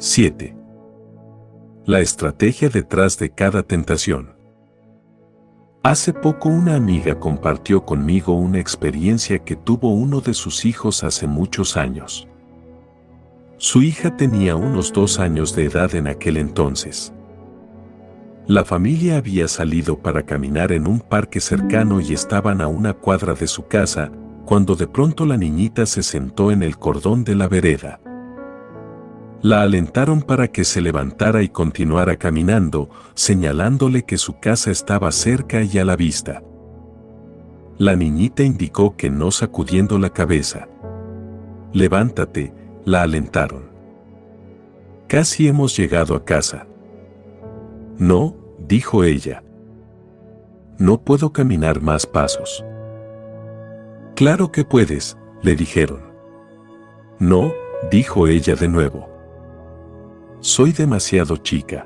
7. La estrategia detrás de cada tentación. Hace poco una amiga compartió conmigo una experiencia que tuvo uno de sus hijos hace muchos años. Su hija tenía unos dos años de edad en aquel entonces. La familia había salido para caminar en un parque cercano y estaban a una cuadra de su casa, cuando de pronto la niñita se sentó en el cordón de la vereda. La alentaron para que se levantara y continuara caminando, señalándole que su casa estaba cerca y a la vista. La niñita indicó que no sacudiendo la cabeza. Levántate, la alentaron. Casi hemos llegado a casa. No, dijo ella. No puedo caminar más pasos. Claro que puedes, le dijeron. No, dijo ella de nuevo. Soy demasiado chica.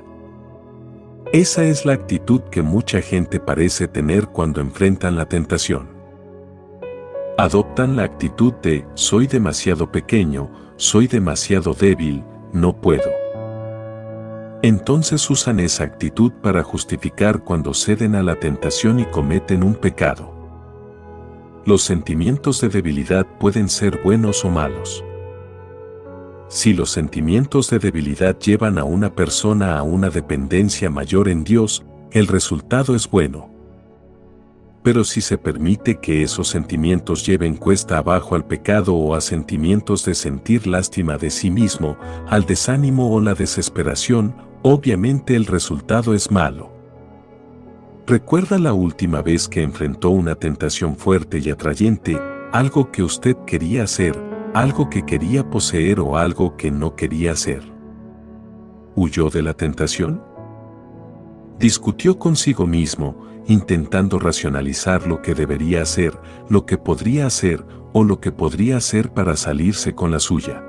Esa es la actitud que mucha gente parece tener cuando enfrentan la tentación. Adoptan la actitud de soy demasiado pequeño, soy demasiado débil, no puedo. Entonces usan esa actitud para justificar cuando ceden a la tentación y cometen un pecado. Los sentimientos de debilidad pueden ser buenos o malos. Si los sentimientos de debilidad llevan a una persona a una dependencia mayor en Dios, el resultado es bueno. Pero si se permite que esos sentimientos lleven cuesta abajo al pecado o a sentimientos de sentir lástima de sí mismo, al desánimo o la desesperación, obviamente el resultado es malo. ¿Recuerda la última vez que enfrentó una tentación fuerte y atrayente, algo que usted quería hacer, algo que quería poseer o algo que no quería hacer. ¿Huyó de la tentación? Discutió consigo mismo, intentando racionalizar lo que debería hacer, lo que podría hacer o lo que podría hacer para salirse con la suya.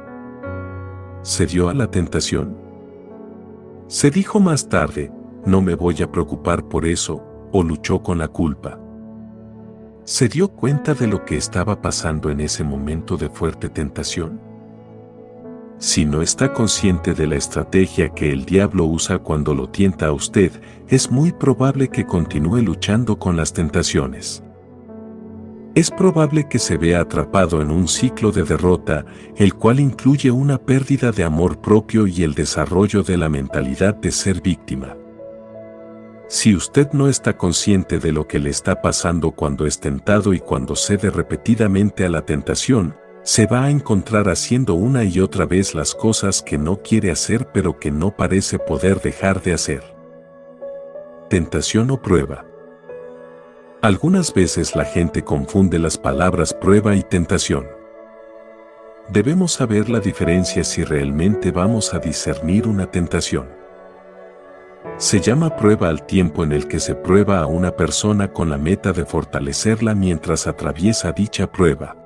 ¿Se dio a la tentación? Se dijo más tarde, no me voy a preocupar por eso, o luchó con la culpa. ¿Se dio cuenta de lo que estaba pasando en ese momento de fuerte tentación? Si no está consciente de la estrategia que el diablo usa cuando lo tienta a usted, es muy probable que continúe luchando con las tentaciones. Es probable que se vea atrapado en un ciclo de derrota, el cual incluye una pérdida de amor propio y el desarrollo de la mentalidad de ser víctima. Si usted no está consciente de lo que le está pasando cuando es tentado y cuando cede repetidamente a la tentación, se va a encontrar haciendo una y otra vez las cosas que no quiere hacer pero que no parece poder dejar de hacer. Tentación o prueba. Algunas veces la gente confunde las palabras prueba y tentación. Debemos saber la diferencia si realmente vamos a discernir una tentación. Se llama prueba al tiempo en el que se prueba a una persona con la meta de fortalecerla mientras atraviesa dicha prueba.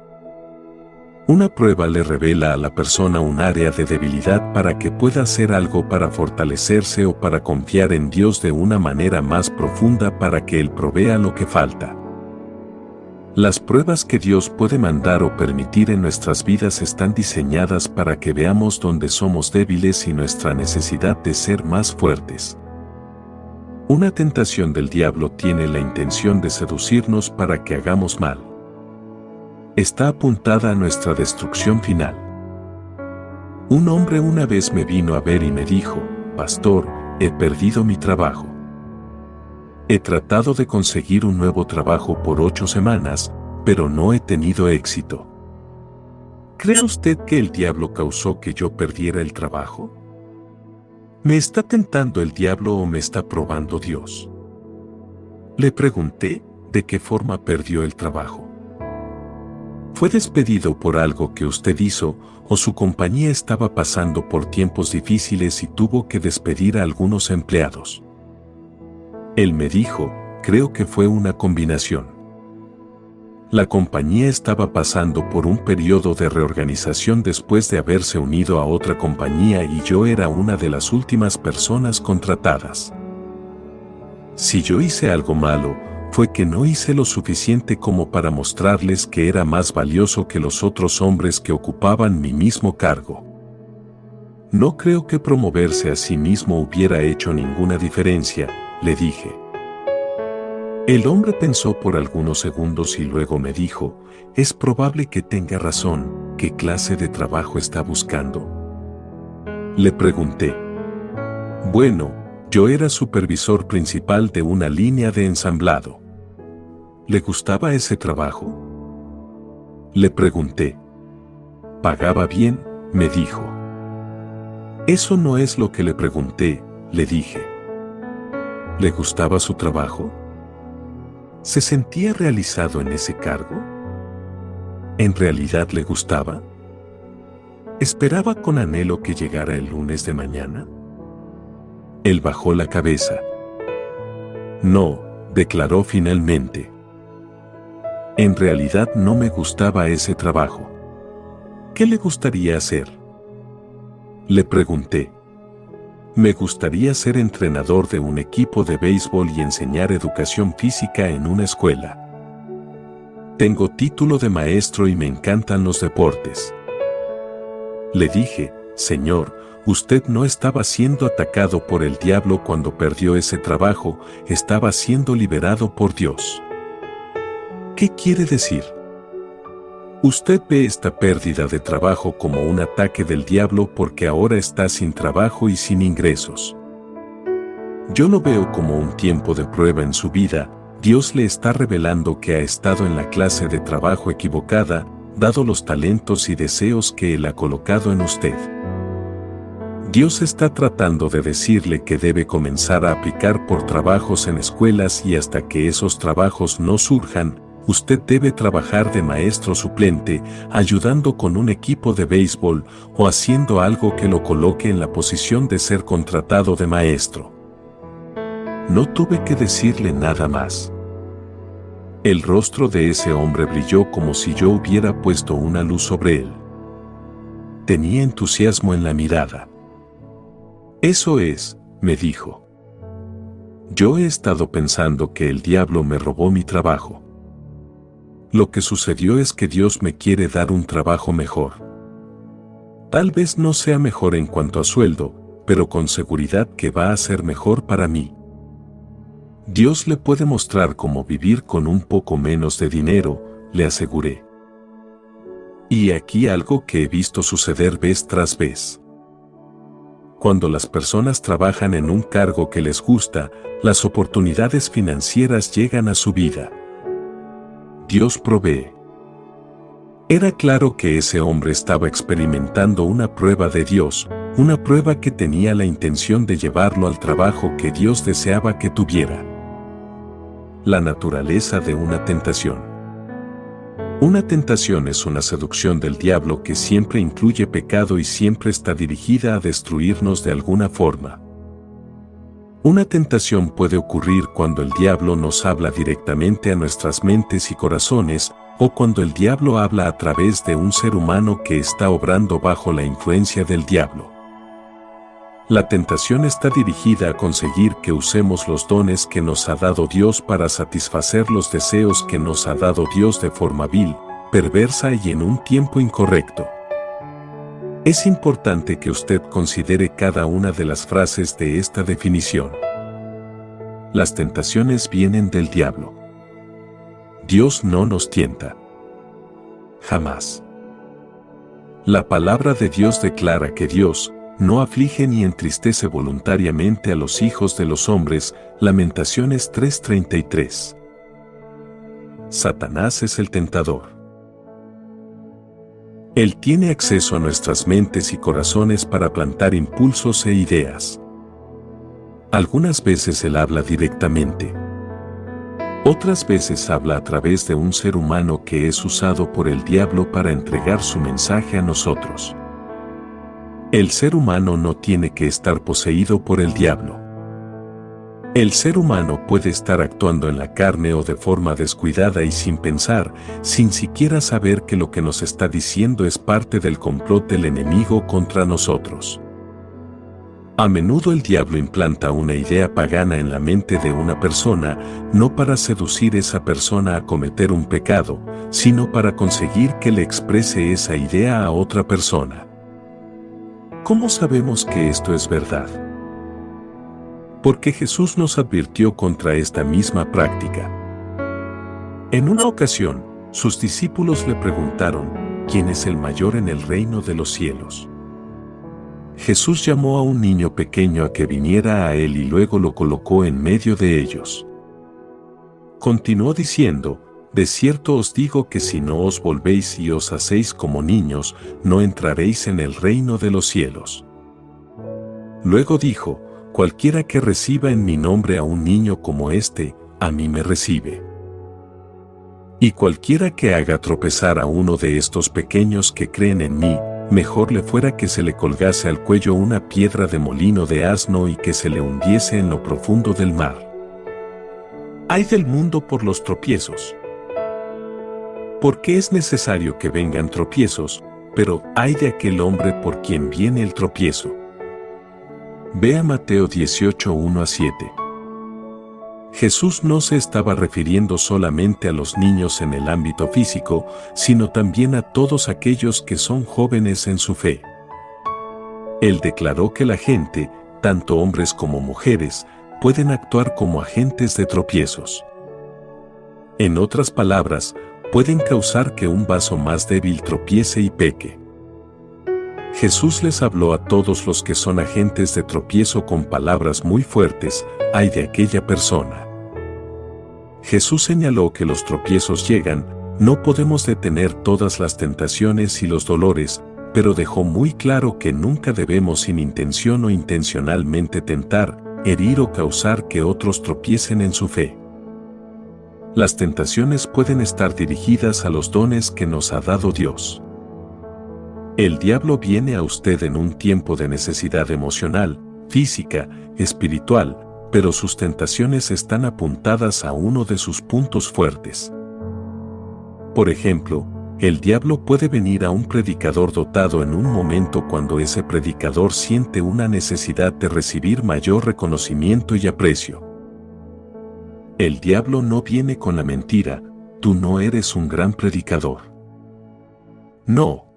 Una prueba le revela a la persona un área de debilidad para que pueda hacer algo para fortalecerse o para confiar en Dios de una manera más profunda para que Él provea lo que falta. Las pruebas que Dios puede mandar o permitir en nuestras vidas están diseñadas para que veamos dónde somos débiles y nuestra necesidad de ser más fuertes. Una tentación del diablo tiene la intención de seducirnos para que hagamos mal. Está apuntada a nuestra destrucción final. Un hombre una vez me vino a ver y me dijo, Pastor, he perdido mi trabajo. He tratado de conseguir un nuevo trabajo por ocho semanas, pero no he tenido éxito. ¿Cree usted que el diablo causó que yo perdiera el trabajo? ¿Me está tentando el diablo o me está probando Dios? Le pregunté de qué forma perdió el trabajo. ¿Fue despedido por algo que usted hizo o su compañía estaba pasando por tiempos difíciles y tuvo que despedir a algunos empleados? Él me dijo, creo que fue una combinación. La compañía estaba pasando por un periodo de reorganización después de haberse unido a otra compañía y yo era una de las últimas personas contratadas. Si yo hice algo malo, fue que no hice lo suficiente como para mostrarles que era más valioso que los otros hombres que ocupaban mi mismo cargo. No creo que promoverse a sí mismo hubiera hecho ninguna diferencia, le dije. El hombre pensó por algunos segundos y luego me dijo, es probable que tenga razón, ¿qué clase de trabajo está buscando? Le pregunté. Bueno, yo era supervisor principal de una línea de ensamblado. ¿Le gustaba ese trabajo? Le pregunté. ¿Pagaba bien? me dijo. Eso no es lo que le pregunté, le dije. ¿Le gustaba su trabajo? ¿Se sentía realizado en ese cargo? ¿En realidad le gustaba? ¿Esperaba con anhelo que llegara el lunes de mañana? Él bajó la cabeza. No, declaró finalmente. En realidad no me gustaba ese trabajo. ¿Qué le gustaría hacer? Le pregunté. Me gustaría ser entrenador de un equipo de béisbol y enseñar educación física en una escuela. Tengo título de maestro y me encantan los deportes. Le dije, Señor, usted no estaba siendo atacado por el diablo cuando perdió ese trabajo, estaba siendo liberado por Dios. ¿Qué quiere decir? Usted ve esta pérdida de trabajo como un ataque del diablo porque ahora está sin trabajo y sin ingresos. Yo lo veo como un tiempo de prueba en su vida, Dios le está revelando que ha estado en la clase de trabajo equivocada, dado los talentos y deseos que Él ha colocado en usted. Dios está tratando de decirle que debe comenzar a aplicar por trabajos en escuelas y hasta que esos trabajos no surjan, usted debe trabajar de maestro suplente, ayudando con un equipo de béisbol o haciendo algo que lo coloque en la posición de ser contratado de maestro. No tuve que decirle nada más. El rostro de ese hombre brilló como si yo hubiera puesto una luz sobre él. Tenía entusiasmo en la mirada. Eso es, me dijo. Yo he estado pensando que el diablo me robó mi trabajo. Lo que sucedió es que Dios me quiere dar un trabajo mejor. Tal vez no sea mejor en cuanto a sueldo, pero con seguridad que va a ser mejor para mí. Dios le puede mostrar cómo vivir con un poco menos de dinero, le aseguré. Y aquí algo que he visto suceder vez tras vez. Cuando las personas trabajan en un cargo que les gusta, las oportunidades financieras llegan a su vida. Dios provee. Era claro que ese hombre estaba experimentando una prueba de Dios, una prueba que tenía la intención de llevarlo al trabajo que Dios deseaba que tuviera. La naturaleza de una tentación. Una tentación es una seducción del diablo que siempre incluye pecado y siempre está dirigida a destruirnos de alguna forma. Una tentación puede ocurrir cuando el diablo nos habla directamente a nuestras mentes y corazones, o cuando el diablo habla a través de un ser humano que está obrando bajo la influencia del diablo. La tentación está dirigida a conseguir que usemos los dones que nos ha dado Dios para satisfacer los deseos que nos ha dado Dios de forma vil, perversa y en un tiempo incorrecto. Es importante que usted considere cada una de las frases de esta definición. Las tentaciones vienen del diablo. Dios no nos tienta. Jamás. La palabra de Dios declara que Dios no aflige ni entristece voluntariamente a los hijos de los hombres. Lamentaciones 3:33. Satanás es el tentador. Él tiene acceso a nuestras mentes y corazones para plantar impulsos e ideas. Algunas veces Él habla directamente. Otras veces habla a través de un ser humano que es usado por el diablo para entregar su mensaje a nosotros. El ser humano no tiene que estar poseído por el diablo. El ser humano puede estar actuando en la carne o de forma descuidada y sin pensar, sin siquiera saber que lo que nos está diciendo es parte del complot del enemigo contra nosotros. A menudo el diablo implanta una idea pagana en la mente de una persona, no para seducir a esa persona a cometer un pecado, sino para conseguir que le exprese esa idea a otra persona. ¿Cómo sabemos que esto es verdad? Porque Jesús nos advirtió contra esta misma práctica. En una ocasión, sus discípulos le preguntaron, ¿quién es el mayor en el reino de los cielos? Jesús llamó a un niño pequeño a que viniera a él y luego lo colocó en medio de ellos. Continuó diciendo, De cierto os digo que si no os volvéis y os hacéis como niños, no entraréis en el reino de los cielos. Luego dijo, Cualquiera que reciba en mi nombre a un niño como este, a mí me recibe. Y cualquiera que haga tropezar a uno de estos pequeños que creen en mí, mejor le fuera que se le colgase al cuello una piedra de molino de asno y que se le hundiese en lo profundo del mar. Hay del mundo por los tropiezos. Porque es necesario que vengan tropiezos, pero hay de aquel hombre por quien viene el tropiezo. Vea Mateo 18, 1 a 7. Jesús no se estaba refiriendo solamente a los niños en el ámbito físico, sino también a todos aquellos que son jóvenes en su fe. Él declaró que la gente, tanto hombres como mujeres, pueden actuar como agentes de tropiezos. En otras palabras, pueden causar que un vaso más débil tropiece y peque. Jesús les habló a todos los que son agentes de tropiezo con palabras muy fuertes, ay de aquella persona. Jesús señaló que los tropiezos llegan, no podemos detener todas las tentaciones y los dolores, pero dejó muy claro que nunca debemos sin intención o intencionalmente tentar, herir o causar que otros tropiecen en su fe. Las tentaciones pueden estar dirigidas a los dones que nos ha dado Dios. El diablo viene a usted en un tiempo de necesidad emocional, física, espiritual, pero sus tentaciones están apuntadas a uno de sus puntos fuertes. Por ejemplo, el diablo puede venir a un predicador dotado en un momento cuando ese predicador siente una necesidad de recibir mayor reconocimiento y aprecio. El diablo no viene con la mentira, tú no eres un gran predicador. No.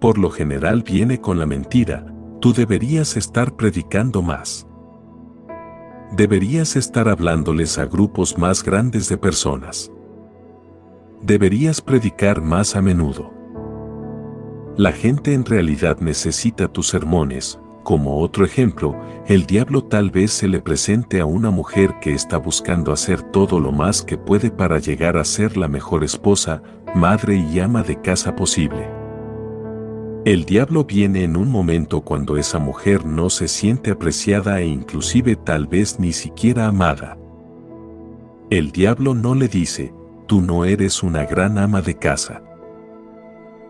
Por lo general viene con la mentira, tú deberías estar predicando más deberías estar hablándoles a grupos más grandes de personas. Deberías predicar más a menudo. La gente en realidad necesita tus sermones. Como otro ejemplo, el diablo tal vez se le presente a una mujer que está buscando hacer todo lo más que puede para llegar a ser la mejor esposa, madre y ama de casa posible. El diablo viene en un momento cuando esa mujer no se siente apreciada e inclusive tal vez ni siquiera amada. El diablo no le dice, tú no eres una gran ama de casa.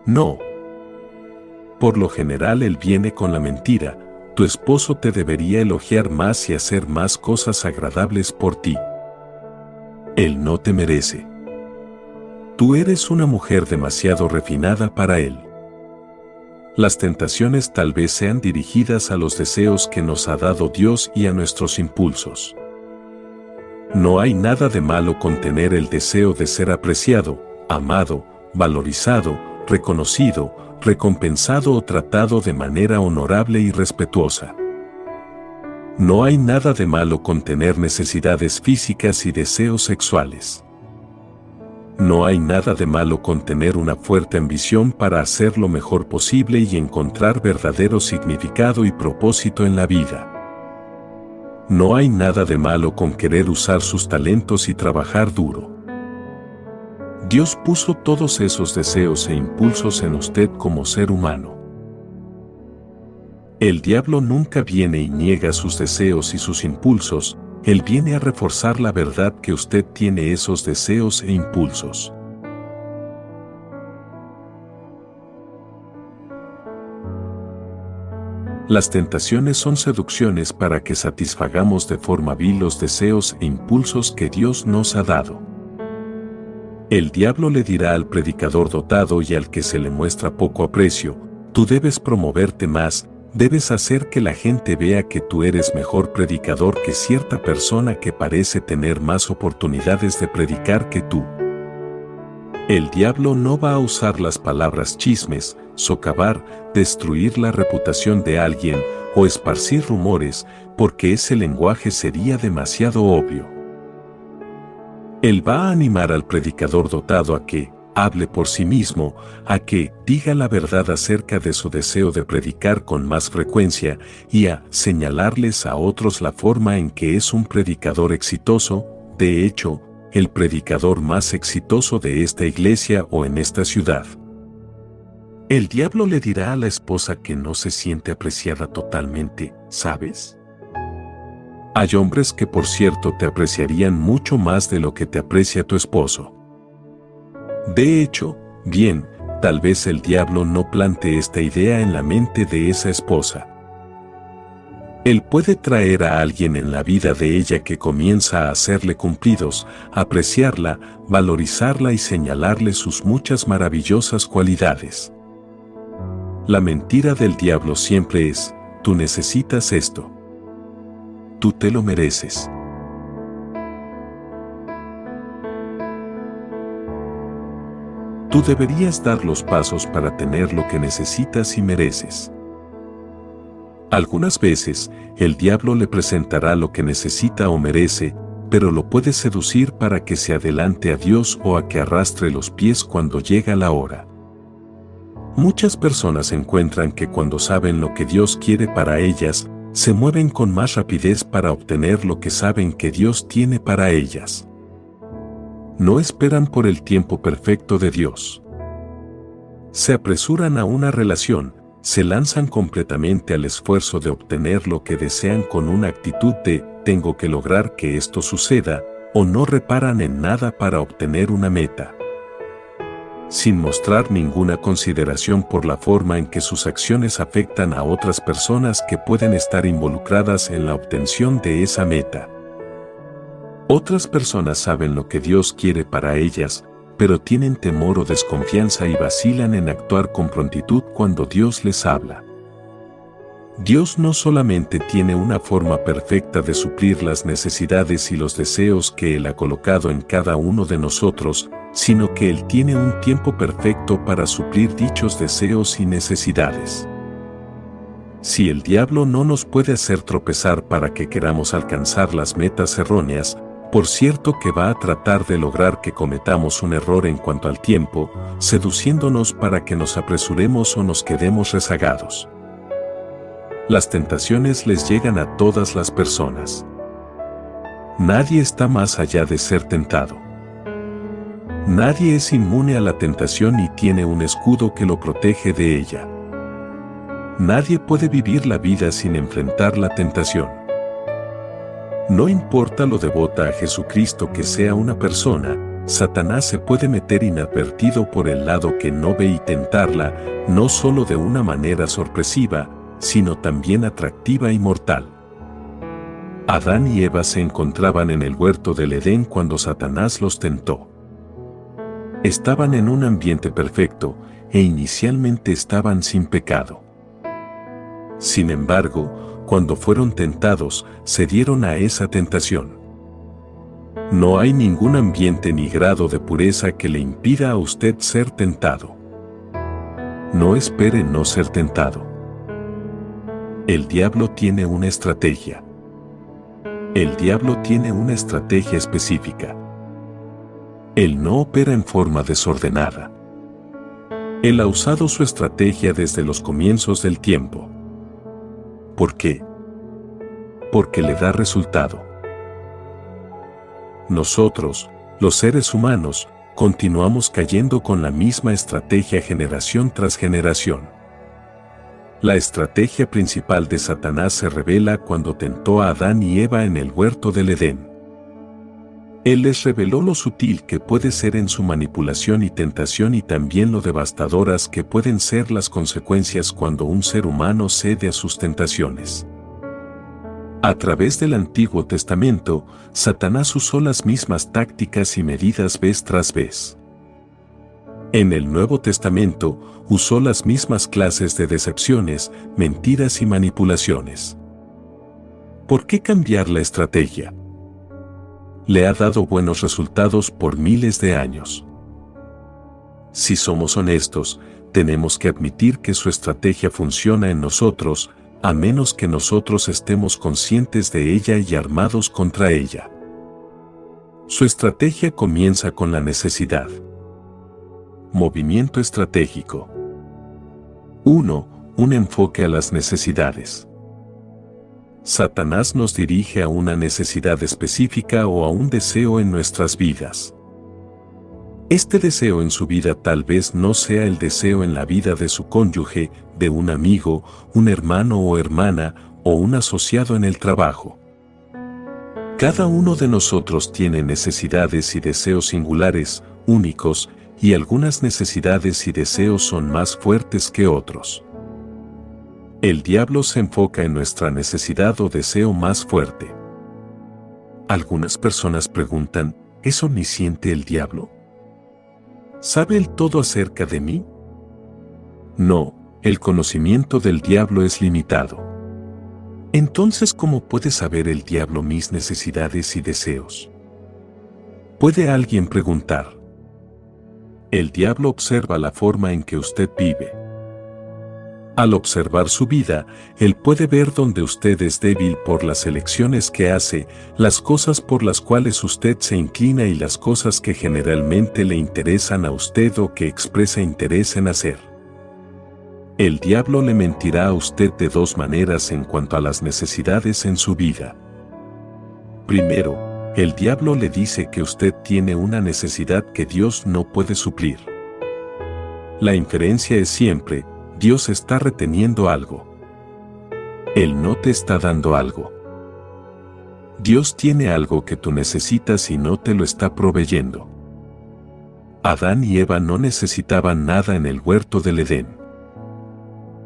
No. Por lo general él viene con la mentira, tu esposo te debería elogiar más y hacer más cosas agradables por ti. Él no te merece. Tú eres una mujer demasiado refinada para él. Las tentaciones tal vez sean dirigidas a los deseos que nos ha dado Dios y a nuestros impulsos. No hay nada de malo con tener el deseo de ser apreciado, amado, valorizado, reconocido, recompensado o tratado de manera honorable y respetuosa. No hay nada de malo con tener necesidades físicas y deseos sexuales. No hay nada de malo con tener una fuerte ambición para hacer lo mejor posible y encontrar verdadero significado y propósito en la vida. No hay nada de malo con querer usar sus talentos y trabajar duro. Dios puso todos esos deseos e impulsos en usted como ser humano. El diablo nunca viene y niega sus deseos y sus impulsos, él viene a reforzar la verdad que usted tiene esos deseos e impulsos. Las tentaciones son seducciones para que satisfagamos de forma vil los deseos e impulsos que Dios nos ha dado. El diablo le dirá al predicador dotado y al que se le muestra poco aprecio, tú debes promoverte más, Debes hacer que la gente vea que tú eres mejor predicador que cierta persona que parece tener más oportunidades de predicar que tú. El diablo no va a usar las palabras chismes, socavar, destruir la reputación de alguien o esparcir rumores, porque ese lenguaje sería demasiado obvio. Él va a animar al predicador dotado a que, hable por sí mismo, a que diga la verdad acerca de su deseo de predicar con más frecuencia y a señalarles a otros la forma en que es un predicador exitoso, de hecho, el predicador más exitoso de esta iglesia o en esta ciudad. El diablo le dirá a la esposa que no se siente apreciada totalmente, ¿sabes? Hay hombres que por cierto te apreciarían mucho más de lo que te aprecia tu esposo. De hecho, bien, tal vez el diablo no plante esta idea en la mente de esa esposa. Él puede traer a alguien en la vida de ella que comienza a hacerle cumplidos, apreciarla, valorizarla y señalarle sus muchas maravillosas cualidades. La mentira del diablo siempre es, tú necesitas esto. Tú te lo mereces. Tú deberías dar los pasos para tener lo que necesitas y mereces. Algunas veces, el diablo le presentará lo que necesita o merece, pero lo puede seducir para que se adelante a Dios o a que arrastre los pies cuando llega la hora. Muchas personas encuentran que cuando saben lo que Dios quiere para ellas, se mueven con más rapidez para obtener lo que saben que Dios tiene para ellas no esperan por el tiempo perfecto de Dios. Se apresuran a una relación, se lanzan completamente al esfuerzo de obtener lo que desean con una actitud de tengo que lograr que esto suceda, o no reparan en nada para obtener una meta. Sin mostrar ninguna consideración por la forma en que sus acciones afectan a otras personas que pueden estar involucradas en la obtención de esa meta. Otras personas saben lo que Dios quiere para ellas, pero tienen temor o desconfianza y vacilan en actuar con prontitud cuando Dios les habla. Dios no solamente tiene una forma perfecta de suplir las necesidades y los deseos que Él ha colocado en cada uno de nosotros, sino que Él tiene un tiempo perfecto para suplir dichos deseos y necesidades. Si el diablo no nos puede hacer tropezar para que queramos alcanzar las metas erróneas, por cierto que va a tratar de lograr que cometamos un error en cuanto al tiempo, seduciéndonos para que nos apresuremos o nos quedemos rezagados. Las tentaciones les llegan a todas las personas. Nadie está más allá de ser tentado. Nadie es inmune a la tentación y tiene un escudo que lo protege de ella. Nadie puede vivir la vida sin enfrentar la tentación. No importa lo devota a Jesucristo que sea una persona, Satanás se puede meter inadvertido por el lado que no ve y tentarla, no solo de una manera sorpresiva, sino también atractiva y mortal. Adán y Eva se encontraban en el huerto del Edén cuando Satanás los tentó. Estaban en un ambiente perfecto e inicialmente estaban sin pecado. Sin embargo, cuando fueron tentados, se dieron a esa tentación. No hay ningún ambiente ni grado de pureza que le impida a usted ser tentado. No espere no ser tentado. El diablo tiene una estrategia. El diablo tiene una estrategia específica. Él no opera en forma desordenada. Él ha usado su estrategia desde los comienzos del tiempo. ¿Por qué? Porque le da resultado. Nosotros, los seres humanos, continuamos cayendo con la misma estrategia generación tras generación. La estrategia principal de Satanás se revela cuando tentó a Adán y Eva en el huerto del Edén. Él les reveló lo sutil que puede ser en su manipulación y tentación y también lo devastadoras que pueden ser las consecuencias cuando un ser humano cede a sus tentaciones. A través del Antiguo Testamento, Satanás usó las mismas tácticas y medidas vez tras vez. En el Nuevo Testamento, usó las mismas clases de decepciones, mentiras y manipulaciones. ¿Por qué cambiar la estrategia? Le ha dado buenos resultados por miles de años. si somos honestos, tenemos que admitir que su estrategia funciona en nosotros, a menos que nosotros estemos conscientes de ella y armados contra ella. Su estrategia comienza con la necesidad. Movimiento estratégico. 1. Un enfoque a las necesidades. Satanás nos dirige a una necesidad específica o a un deseo en nuestras vidas. Este deseo en su vida tal vez no sea el deseo en la vida de su cónyuge, de un amigo, un hermano o hermana, o un asociado en el trabajo. Cada uno de nosotros tiene necesidades y deseos singulares, únicos, y algunas necesidades y deseos son más fuertes que otros. El diablo se enfoca en nuestra necesidad o deseo más fuerte. Algunas personas preguntan, ¿es omnisciente el diablo? ¿Sabe el todo acerca de mí? No, el conocimiento del diablo es limitado. Entonces, ¿cómo puede saber el diablo mis necesidades y deseos? Puede alguien preguntar. El diablo observa la forma en que usted vive. Al observar su vida, él puede ver dónde usted es débil por las elecciones que hace, las cosas por las cuales usted se inclina y las cosas que generalmente le interesan a usted o que expresa interés en hacer. El diablo le mentirá a usted de dos maneras en cuanto a las necesidades en su vida. Primero, el diablo le dice que usted tiene una necesidad que Dios no puede suplir. La inferencia es siempre, Dios está reteniendo algo. Él no te está dando algo. Dios tiene algo que tú necesitas y no te lo está proveyendo. Adán y Eva no necesitaban nada en el huerto del Edén.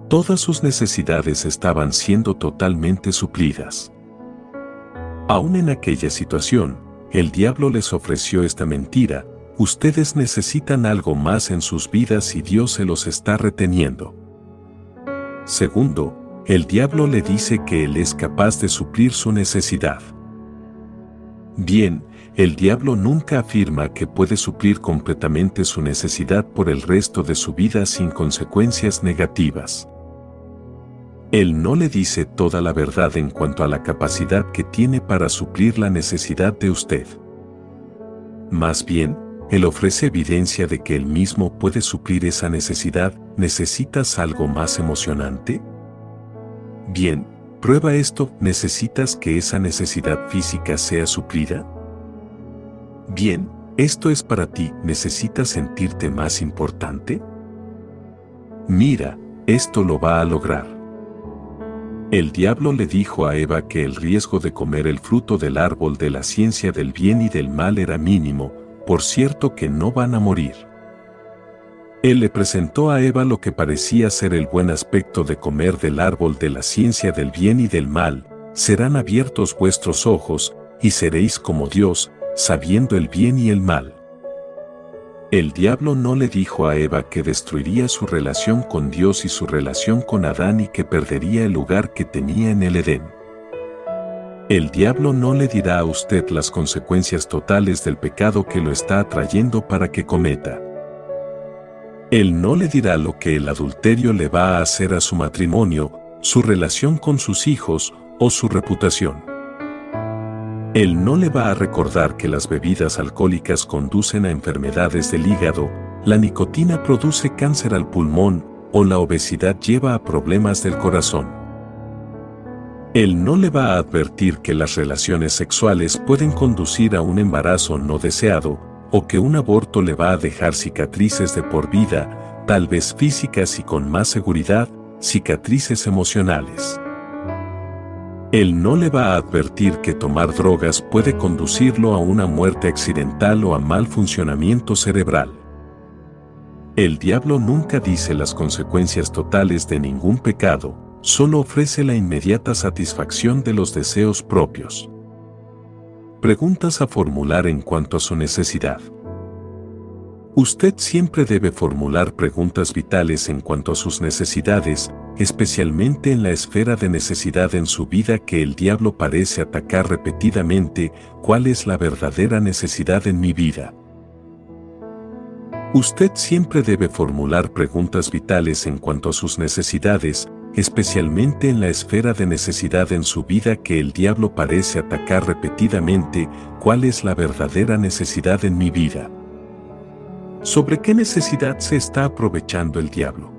Todas sus necesidades estaban siendo totalmente suplidas. Aún en aquella situación, el diablo les ofreció esta mentira, ustedes necesitan algo más en sus vidas y Dios se los está reteniendo. Segundo, el diablo le dice que él es capaz de suplir su necesidad. Bien, el diablo nunca afirma que puede suplir completamente su necesidad por el resto de su vida sin consecuencias negativas. Él no le dice toda la verdad en cuanto a la capacidad que tiene para suplir la necesidad de usted. Más bien, él ofrece evidencia de que él mismo puede suplir esa necesidad. ¿Necesitas algo más emocionante? Bien, prueba esto. ¿Necesitas que esa necesidad física sea suplida? Bien, esto es para ti. ¿Necesitas sentirte más importante? Mira, esto lo va a lograr. El diablo le dijo a Eva que el riesgo de comer el fruto del árbol de la ciencia del bien y del mal era mínimo, por cierto que no van a morir. Él le presentó a Eva lo que parecía ser el buen aspecto de comer del árbol de la ciencia del bien y del mal, serán abiertos vuestros ojos, y seréis como Dios, sabiendo el bien y el mal. El diablo no le dijo a Eva que destruiría su relación con Dios y su relación con Adán y que perdería el lugar que tenía en el Edén. El diablo no le dirá a usted las consecuencias totales del pecado que lo está atrayendo para que cometa. Él no le dirá lo que el adulterio le va a hacer a su matrimonio, su relación con sus hijos o su reputación. Él no le va a recordar que las bebidas alcohólicas conducen a enfermedades del hígado, la nicotina produce cáncer al pulmón o la obesidad lleva a problemas del corazón. Él no le va a advertir que las relaciones sexuales pueden conducir a un embarazo no deseado, o que un aborto le va a dejar cicatrices de por vida, tal vez físicas y con más seguridad, cicatrices emocionales. Él no le va a advertir que tomar drogas puede conducirlo a una muerte accidental o a mal funcionamiento cerebral. El diablo nunca dice las consecuencias totales de ningún pecado, solo ofrece la inmediata satisfacción de los deseos propios. Preguntas a formular en cuanto a su necesidad. Usted siempre debe formular preguntas vitales en cuanto a sus necesidades, especialmente en la esfera de necesidad en su vida que el diablo parece atacar repetidamente, ¿cuál es la verdadera necesidad en mi vida? Usted siempre debe formular preguntas vitales en cuanto a sus necesidades, especialmente en la esfera de necesidad en su vida que el diablo parece atacar repetidamente, ¿cuál es la verdadera necesidad en mi vida? ¿Sobre qué necesidad se está aprovechando el diablo?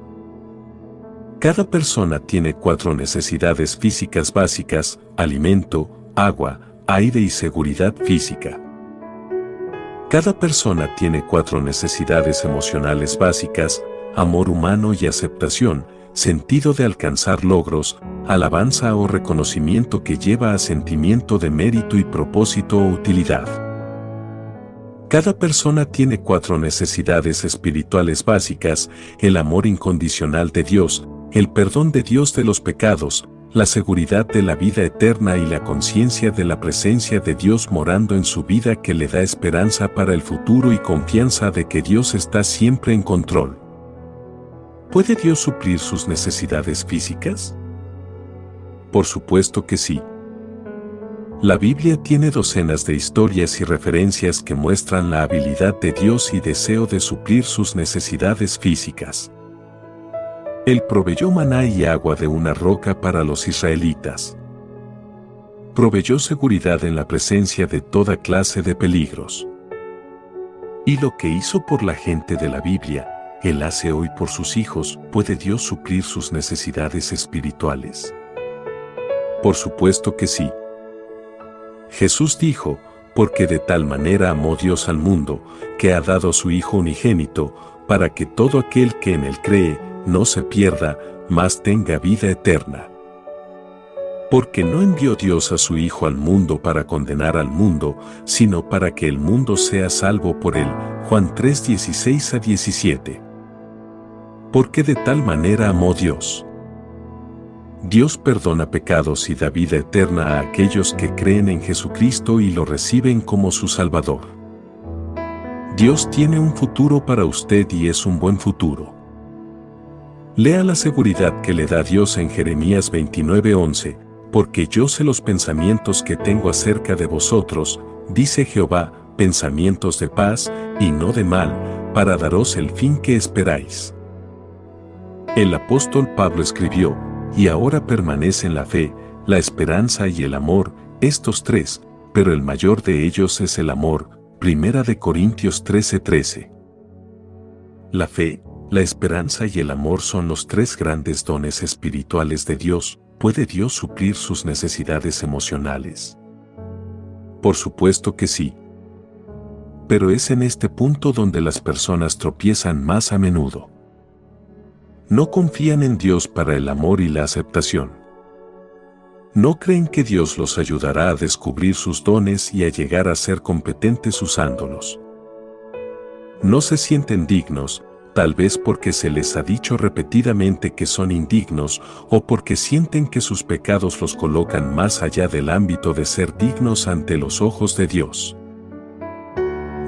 Cada persona tiene cuatro necesidades físicas básicas, alimento, agua, aire y seguridad física. Cada persona tiene cuatro necesidades emocionales básicas, amor humano y aceptación, sentido de alcanzar logros, alabanza o reconocimiento que lleva a sentimiento de mérito y propósito o utilidad. Cada persona tiene cuatro necesidades espirituales básicas, el amor incondicional de Dios, el perdón de Dios de los pecados, la seguridad de la vida eterna y la conciencia de la presencia de Dios morando en su vida que le da esperanza para el futuro y confianza de que Dios está siempre en control. ¿Puede Dios suplir sus necesidades físicas? Por supuesto que sí. La Biblia tiene docenas de historias y referencias que muestran la habilidad de Dios y deseo de suplir sus necesidades físicas. Él proveyó maná y agua de una roca para los israelitas. Proveyó seguridad en la presencia de toda clase de peligros. Y lo que hizo por la gente de la Biblia, Él hace hoy por sus hijos, ¿puede Dios suplir sus necesidades espirituales? Por supuesto que sí. Jesús dijo, porque de tal manera amó Dios al mundo, que ha dado a su Hijo unigénito, para que todo aquel que en él cree, no se pierda, mas tenga vida eterna. Porque no envió Dios a su Hijo al mundo para condenar al mundo, sino para que el mundo sea salvo por él. Juan 3, 16 a 17. Porque de tal manera amó Dios. Dios perdona pecados y da vida eterna a aquellos que creen en Jesucristo y lo reciben como su Salvador. Dios tiene un futuro para usted y es un buen futuro. Lea la seguridad que le da Dios en Jeremías 29:11, porque yo sé los pensamientos que tengo acerca de vosotros, dice Jehová, pensamientos de paz y no de mal, para daros el fin que esperáis. El apóstol Pablo escribió, y ahora permanecen la fe, la esperanza y el amor, estos tres, pero el mayor de ellos es el amor, Primera de Corintios 13:13. La fe, la esperanza y el amor son los tres grandes dones espirituales de Dios. ¿Puede Dios suplir sus necesidades emocionales? Por supuesto que sí. Pero es en este punto donde las personas tropiezan más a menudo. No confían en Dios para el amor y la aceptación. No creen que Dios los ayudará a descubrir sus dones y a llegar a ser competentes usándolos. No se sienten dignos, tal vez porque se les ha dicho repetidamente que son indignos o porque sienten que sus pecados los colocan más allá del ámbito de ser dignos ante los ojos de Dios.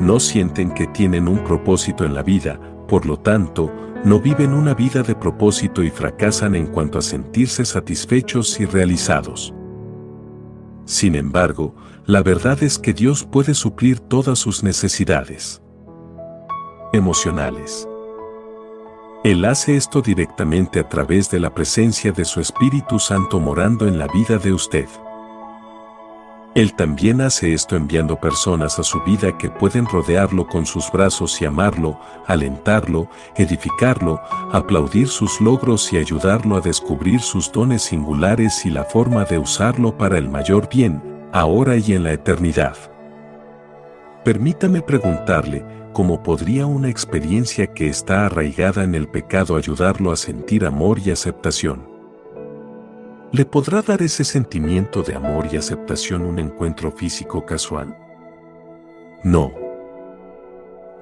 No sienten que tienen un propósito en la vida, por lo tanto, no viven una vida de propósito y fracasan en cuanto a sentirse satisfechos y realizados. Sin embargo, la verdad es que Dios puede suplir todas sus necesidades emocionales. Él hace esto directamente a través de la presencia de su Espíritu Santo morando en la vida de usted. Él también hace esto enviando personas a su vida que pueden rodearlo con sus brazos y amarlo, alentarlo, edificarlo, aplaudir sus logros y ayudarlo a descubrir sus dones singulares y la forma de usarlo para el mayor bien, ahora y en la eternidad. Permítame preguntarle, ¿cómo podría una experiencia que está arraigada en el pecado ayudarlo a sentir amor y aceptación? ¿Le podrá dar ese sentimiento de amor y aceptación un encuentro físico casual? No.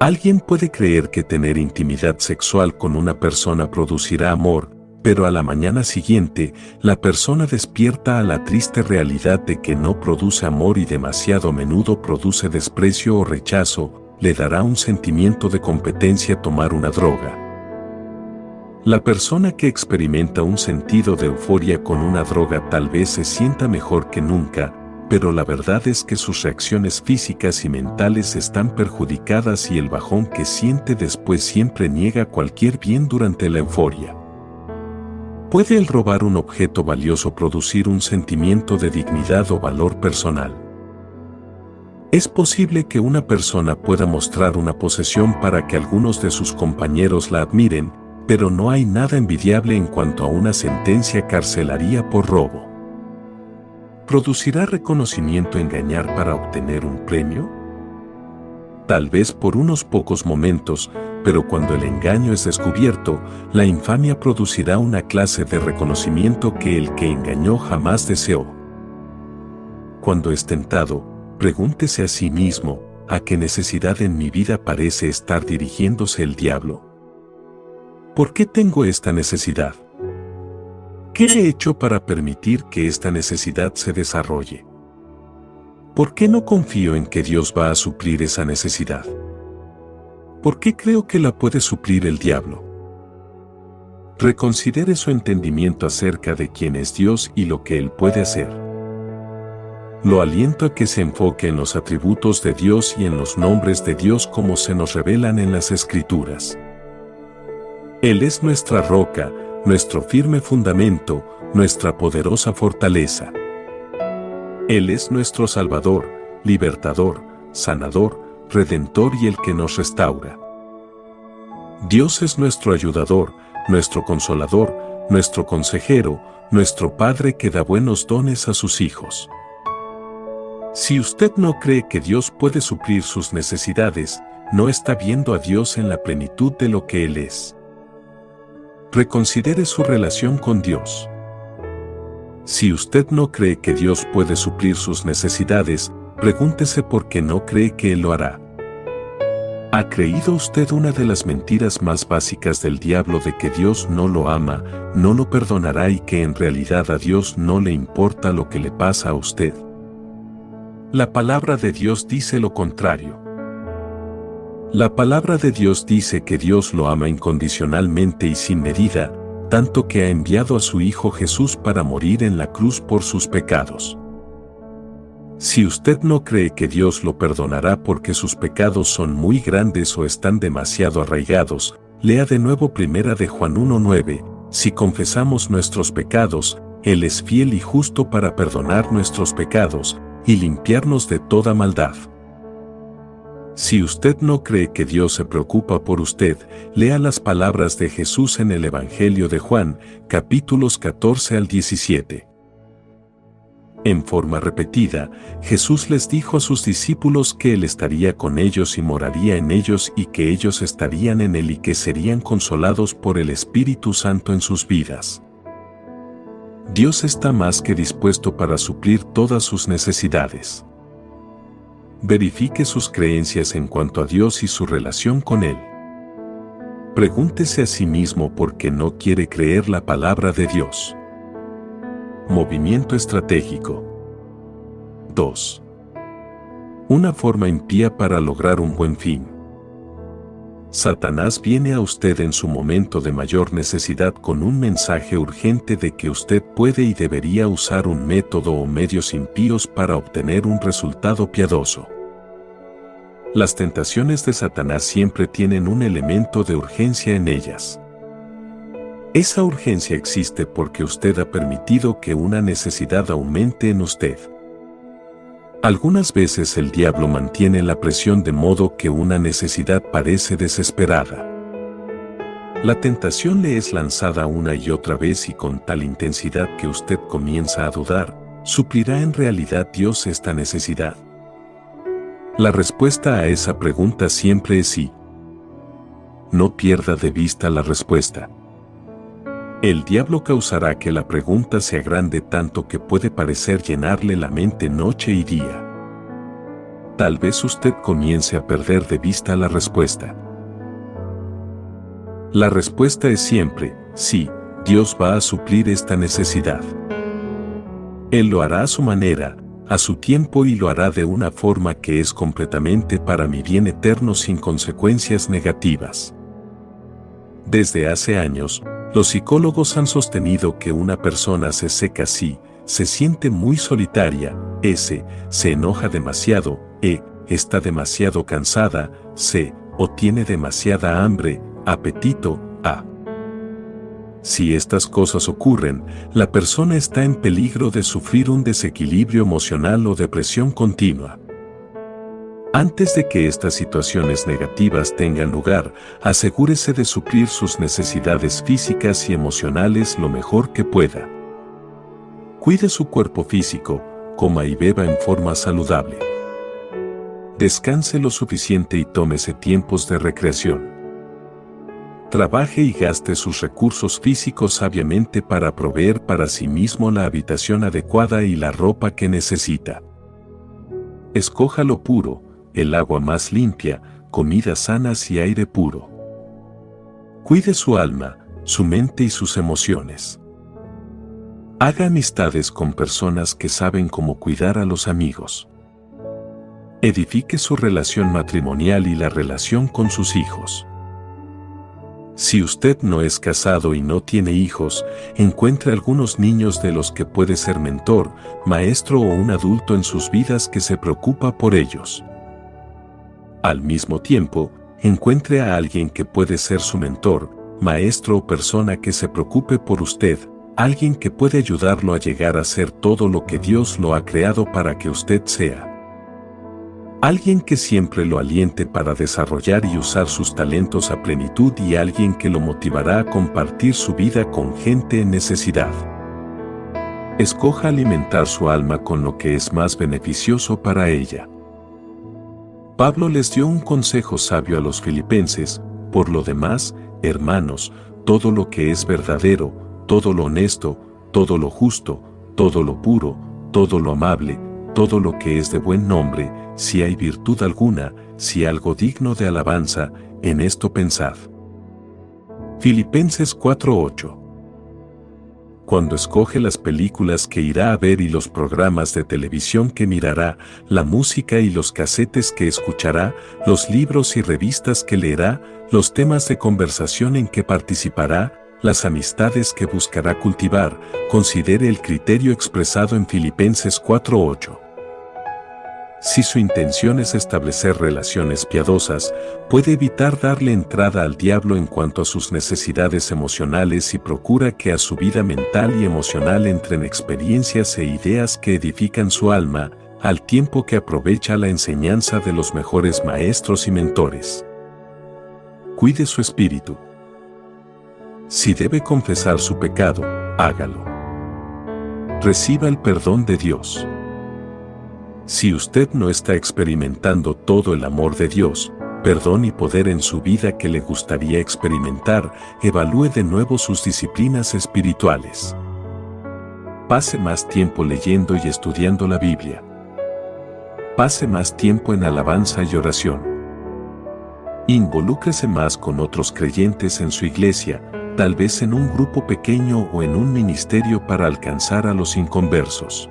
Alguien puede creer que tener intimidad sexual con una persona producirá amor, pero a la mañana siguiente, la persona despierta a la triste realidad de que no produce amor y demasiado a menudo produce desprecio o rechazo, le dará un sentimiento de competencia tomar una droga. La persona que experimenta un sentido de euforia con una droga tal vez se sienta mejor que nunca, pero la verdad es que sus reacciones físicas y mentales están perjudicadas y el bajón que siente después siempre niega cualquier bien durante la euforia. ¿Puede el robar un objeto valioso producir un sentimiento de dignidad o valor personal? Es posible que una persona pueda mostrar una posesión para que algunos de sus compañeros la admiren, pero no hay nada envidiable en cuanto a una sentencia carcelaria por robo. ¿Producirá reconocimiento engañar para obtener un premio? Tal vez por unos pocos momentos, pero cuando el engaño es descubierto, la infamia producirá una clase de reconocimiento que el que engañó jamás deseó. Cuando es tentado, pregúntese a sí mismo, ¿a qué necesidad en mi vida parece estar dirigiéndose el diablo? ¿Por qué tengo esta necesidad? ¿Qué he hecho para permitir que esta necesidad se desarrolle? ¿Por qué no confío en que Dios va a suplir esa necesidad? ¿Por qué creo que la puede suplir el diablo? Reconsidere su entendimiento acerca de quién es Dios y lo que Él puede hacer. Lo aliento a que se enfoque en los atributos de Dios y en los nombres de Dios como se nos revelan en las Escrituras. Él es nuestra roca, nuestro firme fundamento, nuestra poderosa fortaleza. Él es nuestro Salvador, libertador, sanador, redentor y el que nos restaura. Dios es nuestro ayudador, nuestro consolador, nuestro consejero, nuestro Padre que da buenos dones a sus hijos. Si usted no cree que Dios puede suplir sus necesidades, no está viendo a Dios en la plenitud de lo que Él es. Reconsidere su relación con Dios. Si usted no cree que Dios puede suplir sus necesidades, pregúntese por qué no cree que Él lo hará. ¿Ha creído usted una de las mentiras más básicas del diablo de que Dios no lo ama, no lo perdonará y que en realidad a Dios no le importa lo que le pasa a usted? La palabra de Dios dice lo contrario. La palabra de Dios dice que Dios lo ama incondicionalmente y sin medida, tanto que ha enviado a su Hijo Jesús para morir en la cruz por sus pecados. Si usted no cree que Dios lo perdonará porque sus pecados son muy grandes o están demasiado arraigados, lea de nuevo primera de Juan 1.9, si confesamos nuestros pecados, Él es fiel y justo para perdonar nuestros pecados y limpiarnos de toda maldad. Si usted no cree que Dios se preocupa por usted, lea las palabras de Jesús en el Evangelio de Juan, capítulos 14 al 17. En forma repetida, Jesús les dijo a sus discípulos que Él estaría con ellos y moraría en ellos y que ellos estarían en Él y que serían consolados por el Espíritu Santo en sus vidas. Dios está más que dispuesto para suplir todas sus necesidades. Verifique sus creencias en cuanto a Dios y su relación con Él. Pregúntese a sí mismo por qué no quiere creer la palabra de Dios. Movimiento estratégico. 2. Una forma impía para lograr un buen fin. Satanás viene a usted en su momento de mayor necesidad con un mensaje urgente de que usted puede y debería usar un método o medios impíos para obtener un resultado piadoso. Las tentaciones de Satanás siempre tienen un elemento de urgencia en ellas. Esa urgencia existe porque usted ha permitido que una necesidad aumente en usted. Algunas veces el diablo mantiene la presión de modo que una necesidad parece desesperada. La tentación le es lanzada una y otra vez y con tal intensidad que usted comienza a dudar, ¿suplirá en realidad Dios esta necesidad? La respuesta a esa pregunta siempre es sí. No pierda de vista la respuesta. El diablo causará que la pregunta sea grande tanto que puede parecer llenarle la mente noche y día. Tal vez usted comience a perder de vista la respuesta. La respuesta es siempre, sí, Dios va a suplir esta necesidad. Él lo hará a su manera, a su tiempo y lo hará de una forma que es completamente para mi bien eterno sin consecuencias negativas. Desde hace años, los psicólogos han sostenido que una persona se seca si, se siente muy solitaria, S, se enoja demasiado, E, está demasiado cansada, C, o tiene demasiada hambre, apetito, A. Si estas cosas ocurren, la persona está en peligro de sufrir un desequilibrio emocional o depresión continua. Antes de que estas situaciones negativas tengan lugar, asegúrese de suplir sus necesidades físicas y emocionales lo mejor que pueda. Cuide su cuerpo físico, coma y beba en forma saludable. Descanse lo suficiente y tómese tiempos de recreación. Trabaje y gaste sus recursos físicos sabiamente para proveer para sí mismo la habitación adecuada y la ropa que necesita. Escoja lo puro, el agua más limpia, comidas sanas y aire puro. Cuide su alma, su mente y sus emociones. Haga amistades con personas que saben cómo cuidar a los amigos. Edifique su relación matrimonial y la relación con sus hijos. Si usted no es casado y no tiene hijos, encuentre algunos niños de los que puede ser mentor, maestro o un adulto en sus vidas que se preocupa por ellos. Al mismo tiempo, encuentre a alguien que puede ser su mentor, maestro o persona que se preocupe por usted, alguien que puede ayudarlo a llegar a ser todo lo que Dios lo ha creado para que usted sea. Alguien que siempre lo aliente para desarrollar y usar sus talentos a plenitud y alguien que lo motivará a compartir su vida con gente en necesidad. Escoja alimentar su alma con lo que es más beneficioso para ella. Pablo les dio un consejo sabio a los filipenses, por lo demás, hermanos, todo lo que es verdadero, todo lo honesto, todo lo justo, todo lo puro, todo lo amable, todo lo que es de buen nombre, si hay virtud alguna, si algo digno de alabanza, en esto pensad. Filipenses 4:8 Cuando escoge las películas que irá a ver y los programas de televisión que mirará, la música y los casetes que escuchará, los libros y revistas que leerá, los temas de conversación en que participará, las amistades que buscará cultivar, considere el criterio expresado en Filipenses 4:8. Si su intención es establecer relaciones piadosas, puede evitar darle entrada al diablo en cuanto a sus necesidades emocionales y procura que a su vida mental y emocional entren experiencias e ideas que edifican su alma, al tiempo que aprovecha la enseñanza de los mejores maestros y mentores. Cuide su espíritu. Si debe confesar su pecado, hágalo. Reciba el perdón de Dios. Si usted no está experimentando todo el amor de Dios, perdón y poder en su vida que le gustaría experimentar, evalúe de nuevo sus disciplinas espirituales. Pase más tiempo leyendo y estudiando la Biblia. Pase más tiempo en alabanza y oración. Involúcrese más con otros creyentes en su iglesia, tal vez en un grupo pequeño o en un ministerio para alcanzar a los inconversos.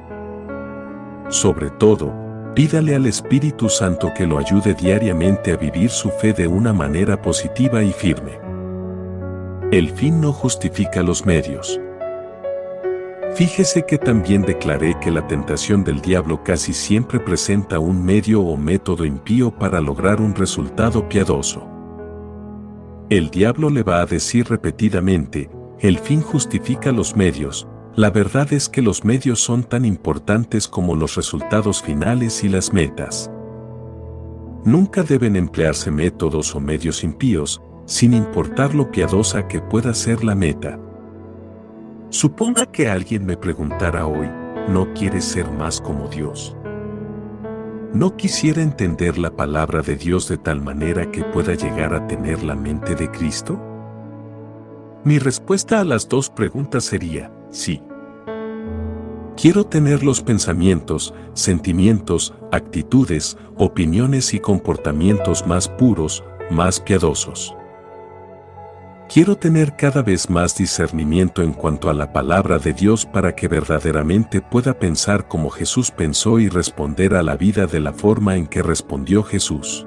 Sobre todo, pídale al Espíritu Santo que lo ayude diariamente a vivir su fe de una manera positiva y firme. El fin no justifica los medios. Fíjese que también declaré que la tentación del diablo casi siempre presenta un medio o método impío para lograr un resultado piadoso. El diablo le va a decir repetidamente, el fin justifica los medios, la verdad es que los medios son tan importantes como los resultados finales y las metas. Nunca deben emplearse métodos o medios impíos, sin importar lo piadosa que pueda ser la meta. Suponga que alguien me preguntara hoy, ¿no quieres ser más como Dios? ¿No quisiera entender la palabra de Dios de tal manera que pueda llegar a tener la mente de Cristo? Mi respuesta a las dos preguntas sería, sí. Quiero tener los pensamientos, sentimientos, actitudes, opiniones y comportamientos más puros, más piadosos. Quiero tener cada vez más discernimiento en cuanto a la palabra de Dios para que verdaderamente pueda pensar como Jesús pensó y responder a la vida de la forma en que respondió Jesús.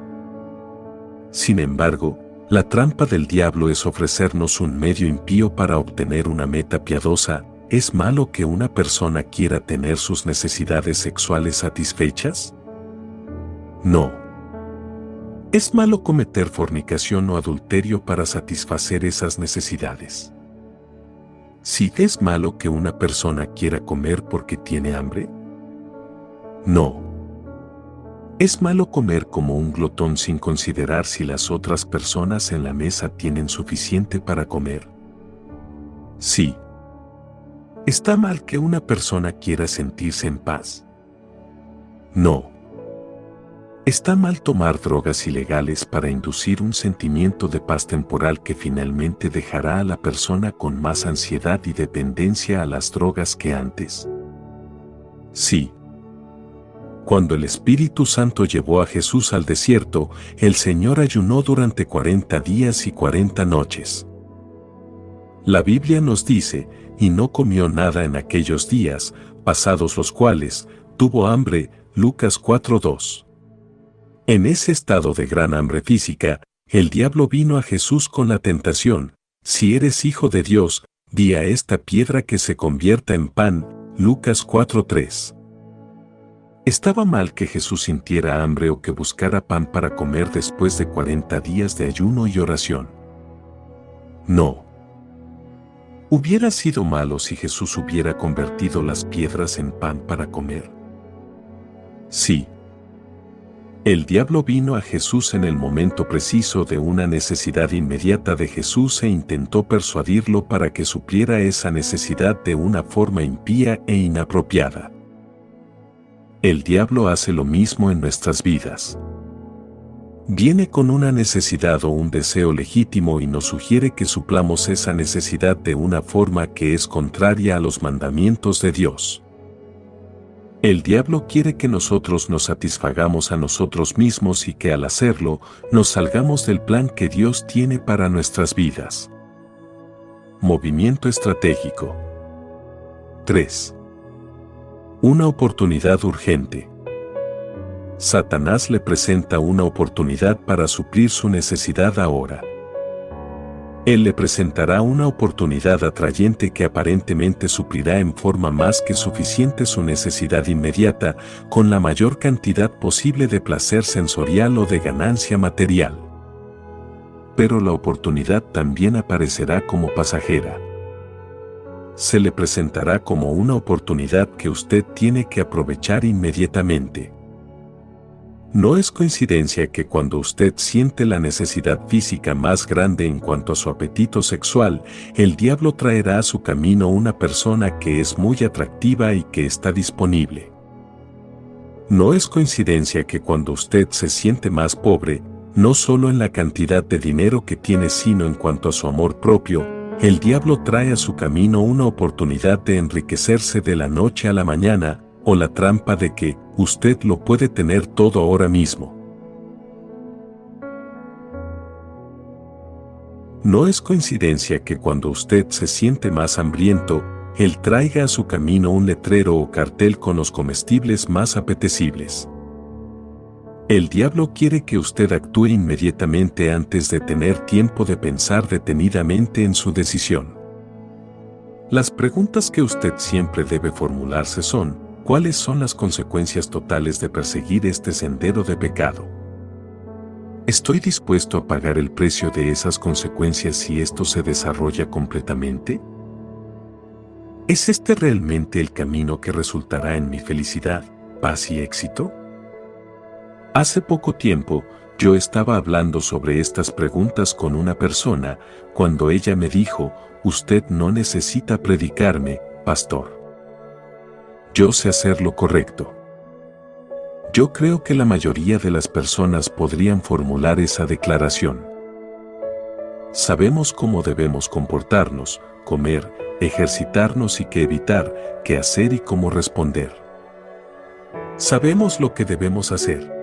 Sin embargo, la trampa del diablo es ofrecernos un medio impío para obtener una meta piadosa, ¿es malo que una persona quiera tener sus necesidades sexuales satisfechas? No. ¿Es malo cometer fornicación o adulterio para satisfacer esas necesidades? Si es malo que una persona quiera comer porque tiene hambre? No. ¿Es malo comer como un glotón sin considerar si las otras personas en la mesa tienen suficiente para comer? Sí. ¿Está mal que una persona quiera sentirse en paz? No. ¿Está mal tomar drogas ilegales para inducir un sentimiento de paz temporal que finalmente dejará a la persona con más ansiedad y dependencia a las drogas que antes? Sí. Cuando el Espíritu Santo llevó a Jesús al desierto, el Señor ayunó durante 40 días y 40 noches. La Biblia nos dice, y no comió nada en aquellos días, pasados los cuales, tuvo hambre, Lucas 4.2. En ese estado de gran hambre física, el diablo vino a Jesús con la tentación, si eres hijo de Dios, di a esta piedra que se convierta en pan, Lucas 4.3. ¿Estaba mal que Jesús sintiera hambre o que buscara pan para comer después de 40 días de ayuno y oración? No. ¿Hubiera sido malo si Jesús hubiera convertido las piedras en pan para comer? Sí. El diablo vino a Jesús en el momento preciso de una necesidad inmediata de Jesús e intentó persuadirlo para que supliera esa necesidad de una forma impía e inapropiada. El diablo hace lo mismo en nuestras vidas. Viene con una necesidad o un deseo legítimo y nos sugiere que suplamos esa necesidad de una forma que es contraria a los mandamientos de Dios. El diablo quiere que nosotros nos satisfagamos a nosotros mismos y que al hacerlo nos salgamos del plan que Dios tiene para nuestras vidas. Movimiento estratégico 3. Una oportunidad urgente. Satanás le presenta una oportunidad para suplir su necesidad ahora. Él le presentará una oportunidad atrayente que aparentemente suplirá en forma más que suficiente su necesidad inmediata, con la mayor cantidad posible de placer sensorial o de ganancia material. Pero la oportunidad también aparecerá como pasajera. Se le presentará como una oportunidad que usted tiene que aprovechar inmediatamente. No es coincidencia que cuando usted siente la necesidad física más grande en cuanto a su apetito sexual, el diablo traerá a su camino una persona que es muy atractiva y que está disponible. No es coincidencia que cuando usted se siente más pobre, no solo en la cantidad de dinero que tiene sino en cuanto a su amor propio, el diablo trae a su camino una oportunidad de enriquecerse de la noche a la mañana, o la trampa de que usted lo puede tener todo ahora mismo. No es coincidencia que cuando usted se siente más hambriento, él traiga a su camino un letrero o cartel con los comestibles más apetecibles. El diablo quiere que usted actúe inmediatamente antes de tener tiempo de pensar detenidamente en su decisión. Las preguntas que usted siempre debe formularse son, ¿Cuáles son las consecuencias totales de perseguir este sendero de pecado? ¿Estoy dispuesto a pagar el precio de esas consecuencias si esto se desarrolla completamente? ¿Es este realmente el camino que resultará en mi felicidad, paz y éxito? Hace poco tiempo, yo estaba hablando sobre estas preguntas con una persona, cuando ella me dijo, usted no necesita predicarme, pastor. Yo sé hacer lo correcto. Yo creo que la mayoría de las personas podrían formular esa declaración. Sabemos cómo debemos comportarnos, comer, ejercitarnos y qué evitar, qué hacer y cómo responder. Sabemos lo que debemos hacer.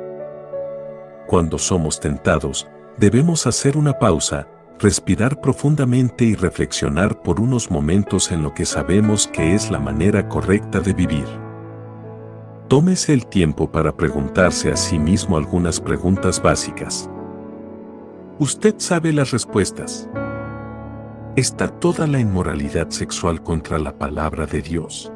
Cuando somos tentados, debemos hacer una pausa, respirar profundamente y reflexionar por unos momentos en lo que sabemos que es la manera correcta de vivir. Tómese el tiempo para preguntarse a sí mismo algunas preguntas básicas. Usted sabe las respuestas. está toda la inmoralidad sexual contra la palabra de Dios.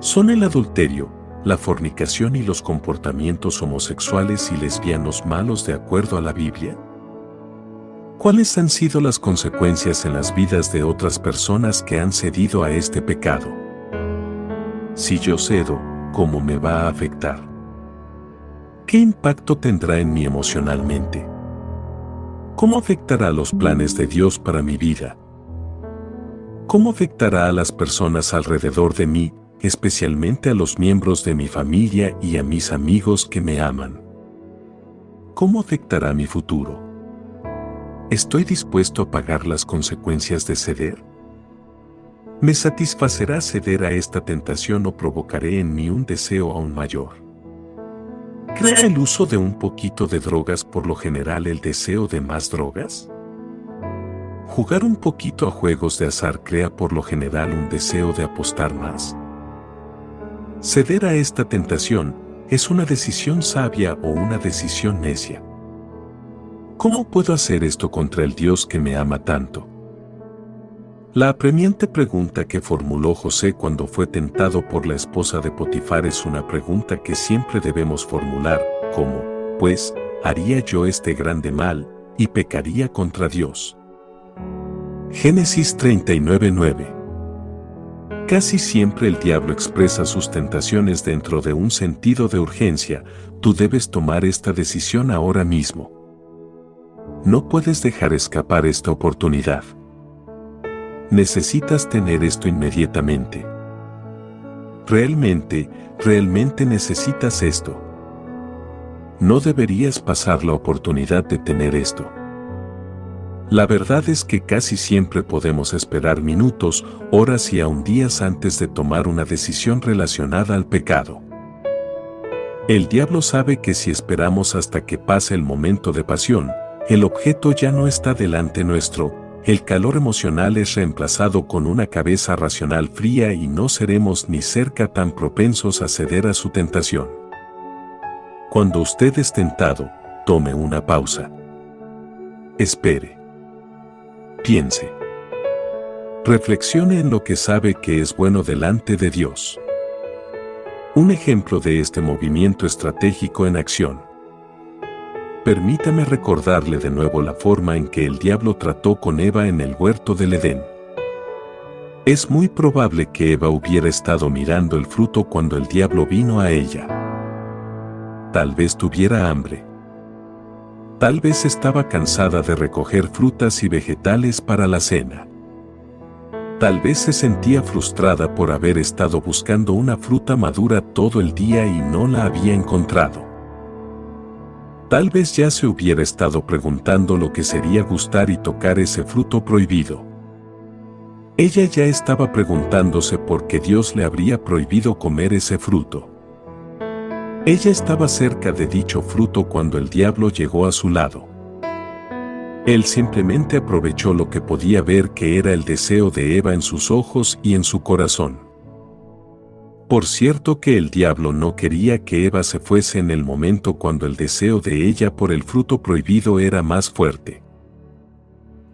Son el adulterio, la fornicación y los comportamientos homosexuales y lesbianos malos de acuerdo a la Biblia. ¿Cuáles han sido las consecuencias en las vidas de otras personas que han cedido a este pecado? Si yo cedo, ¿cómo me va a afectar? ¿Qué impacto tendrá en mí emocionalmente? ¿Cómo afectará los planes de Dios para mi vida? ¿Cómo afectará a las personas alrededor de mí, especialmente a los miembros de mi familia y a mis amigos que me aman? ¿Cómo afectará mi futuro? ¿Estoy dispuesto a pagar las consecuencias de ceder? ¿Me satisfacerá ceder a esta tentación o provocaré en mí un deseo aún mayor? ¿Crea el uso de un poquito de drogas por lo general el deseo de más drogas? ¿Jugar un poquito a juegos de azar crea por lo general un deseo de apostar más? Ceder a esta tentación es una decisión sabia o una decisión necia. ¿Cómo puedo hacer esto contra el Dios que me ama tanto? La apremiante pregunta que formuló José cuando fue tentado por la esposa de Potifar es una pregunta que siempre debemos formular, como, pues, ¿haría yo este grande mal, y pecaría contra Dios? Génesis 39:9 Casi siempre el diablo expresa sus tentaciones dentro de un sentido de urgencia, tú debes tomar esta decisión ahora mismo. No puedes dejar escapar esta oportunidad. Necesitas tener esto inmediatamente. Realmente, realmente necesitas esto. No deberías pasar la oportunidad de tener esto. La verdad es que casi siempre podemos esperar minutos, horas y aún días antes de tomar una decisión relacionada al pecado. El diablo sabe que si esperamos hasta que pase el momento de pasión, el objeto ya no está delante nuestro, el calor emocional es reemplazado con una cabeza racional fría y no seremos ni cerca tan propensos a ceder a su tentación. Cuando usted es tentado, tome una pausa. Espere. Piense. Reflexione en lo que sabe que es bueno delante de Dios. Un ejemplo de este movimiento estratégico en acción Permítame recordarle de nuevo la forma en que el diablo trató con Eva en el huerto del Edén. Es muy probable que Eva hubiera estado mirando el fruto cuando el diablo vino a ella. Tal vez tuviera hambre. Tal vez estaba cansada de recoger frutas y vegetales para la cena. Tal vez se sentía frustrada por haber estado buscando una fruta madura todo el día y no la había encontrado. Tal vez ya se hubiera estado preguntando lo que sería gustar y tocar ese fruto prohibido. Ella ya estaba preguntándose por qué Dios le habría prohibido comer ese fruto. Ella estaba cerca de dicho fruto cuando el diablo llegó a su lado. Él simplemente aprovechó lo que podía ver que era el deseo de Eva en sus ojos y en su corazón. Por cierto que el diablo no quería que Eva se fuese en el momento cuando el deseo de ella por el fruto prohibido era más fuerte.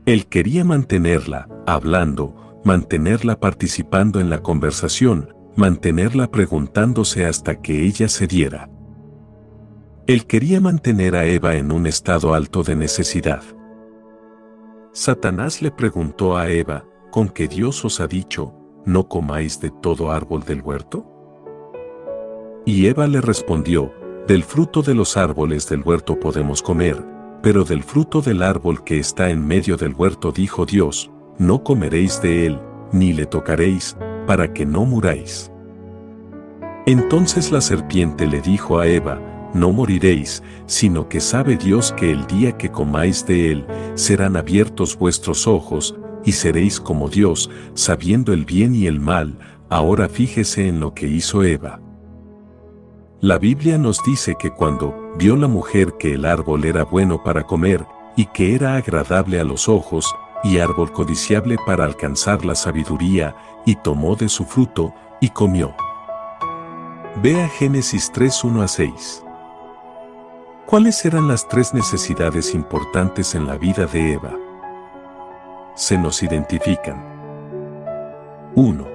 Él quería mantenerla, hablando, mantenerla participando en la conversación, mantenerla preguntándose hasta que ella cediera. Él quería mantener a Eva en un estado alto de necesidad. Satanás le preguntó a Eva, ¿con qué Dios os ha dicho, ¿no comáis de todo árbol del huerto? Y Eva le respondió, del fruto de los árboles del huerto podemos comer, pero del fruto del árbol que está en medio del huerto dijo Dios, no comeréis de él, ni le tocaréis, para que no muráis. Entonces la serpiente le dijo a Eva, no moriréis, sino que sabe Dios que el día que comáis de él, serán abiertos vuestros ojos, y seréis como Dios, sabiendo el bien y el mal, ahora fíjese en lo que hizo Eva. La Biblia nos dice que cuando vio la mujer que el árbol era bueno para comer, y que era agradable a los ojos, y árbol codiciable para alcanzar la sabiduría, y tomó de su fruto, y comió. Vea Génesis 3, 1 a 6. ¿Cuáles eran las tres necesidades importantes en la vida de Eva? se nos identifican. 1.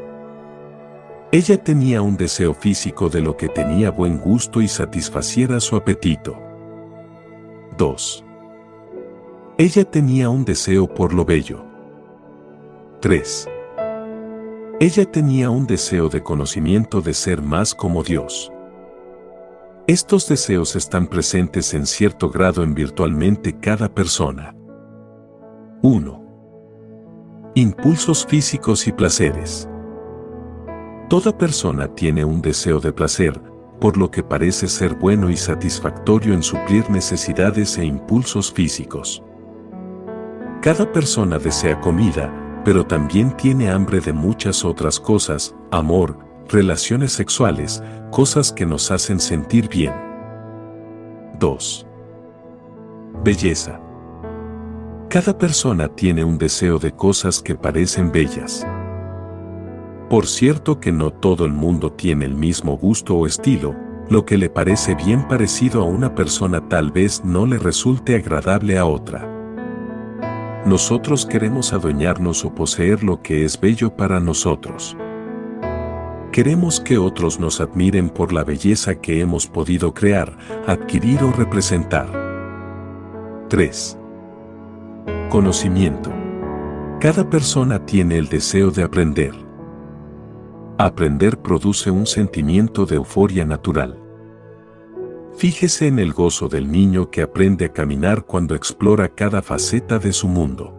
Ella tenía un deseo físico de lo que tenía buen gusto y satisfaciera su apetito. 2. Ella tenía un deseo por lo bello. 3. Ella tenía un deseo de conocimiento de ser más como Dios. Estos deseos están presentes en cierto grado en virtualmente cada persona. 1. Impulsos físicos y placeres. Toda persona tiene un deseo de placer, por lo que parece ser bueno y satisfactorio en suplir necesidades e impulsos físicos. Cada persona desea comida, pero también tiene hambre de muchas otras cosas, amor, relaciones sexuales, cosas que nos hacen sentir bien. 2. Belleza. Cada persona tiene un deseo de cosas que parecen bellas. Por cierto que no todo el mundo tiene el mismo gusto o estilo, lo que le parece bien parecido a una persona tal vez no le resulte agradable a otra. Nosotros queremos adueñarnos o poseer lo que es bello para nosotros. Queremos que otros nos admiren por la belleza que hemos podido crear, adquirir o representar. 3. Conocimiento. Cada persona tiene el deseo de aprender. Aprender produce un sentimiento de euforia natural. Fíjese en el gozo del niño que aprende a caminar cuando explora cada faceta de su mundo.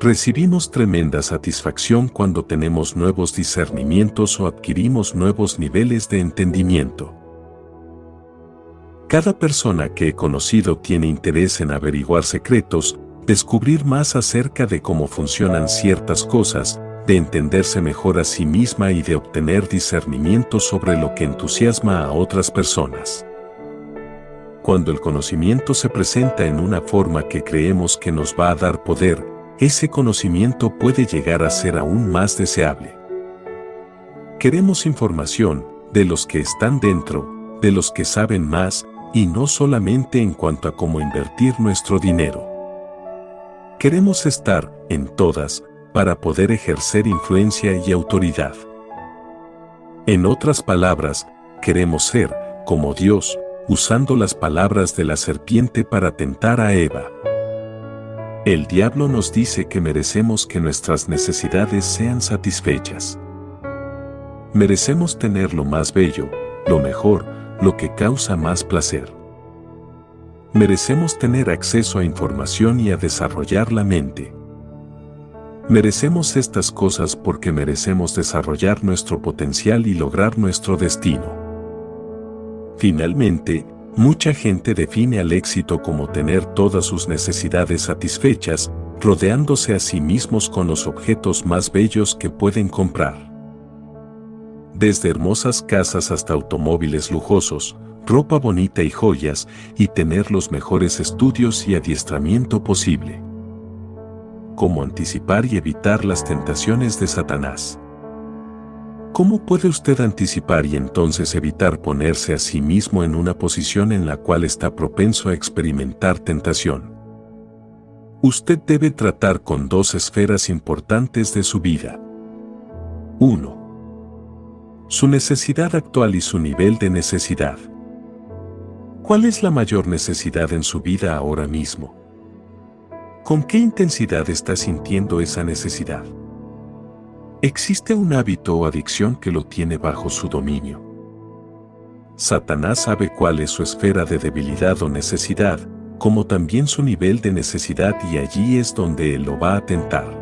Recibimos tremenda satisfacción cuando tenemos nuevos discernimientos o adquirimos nuevos niveles de entendimiento. Cada persona que he conocido tiene interés en averiguar secretos, descubrir más acerca de cómo funcionan ciertas cosas, de entenderse mejor a sí misma y de obtener discernimiento sobre lo que entusiasma a otras personas. Cuando el conocimiento se presenta en una forma que creemos que nos va a dar poder, ese conocimiento puede llegar a ser aún más deseable. Queremos información de los que están dentro, de los que saben más, y no solamente en cuanto a cómo invertir nuestro dinero. Queremos estar, en todas, para poder ejercer influencia y autoridad. En otras palabras, queremos ser, como Dios, usando las palabras de la serpiente para tentar a Eva. El diablo nos dice que merecemos que nuestras necesidades sean satisfechas. Merecemos tener lo más bello, lo mejor, lo que causa más placer. Merecemos tener acceso a información y a desarrollar la mente. Merecemos estas cosas porque merecemos desarrollar nuestro potencial y lograr nuestro destino. Finalmente, mucha gente define al éxito como tener todas sus necesidades satisfechas, rodeándose a sí mismos con los objetos más bellos que pueden comprar. Desde hermosas casas hasta automóviles lujosos, ropa bonita y joyas, y tener los mejores estudios y adiestramiento posible cómo anticipar y evitar las tentaciones de Satanás. ¿Cómo puede usted anticipar y entonces evitar ponerse a sí mismo en una posición en la cual está propenso a experimentar tentación? Usted debe tratar con dos esferas importantes de su vida. 1. Su necesidad actual y su nivel de necesidad. ¿Cuál es la mayor necesidad en su vida ahora mismo? ¿Con qué intensidad está sintiendo esa necesidad? ¿Existe un hábito o adicción que lo tiene bajo su dominio? Satanás sabe cuál es su esfera de debilidad o necesidad, como también su nivel de necesidad y allí es donde él lo va a tentar.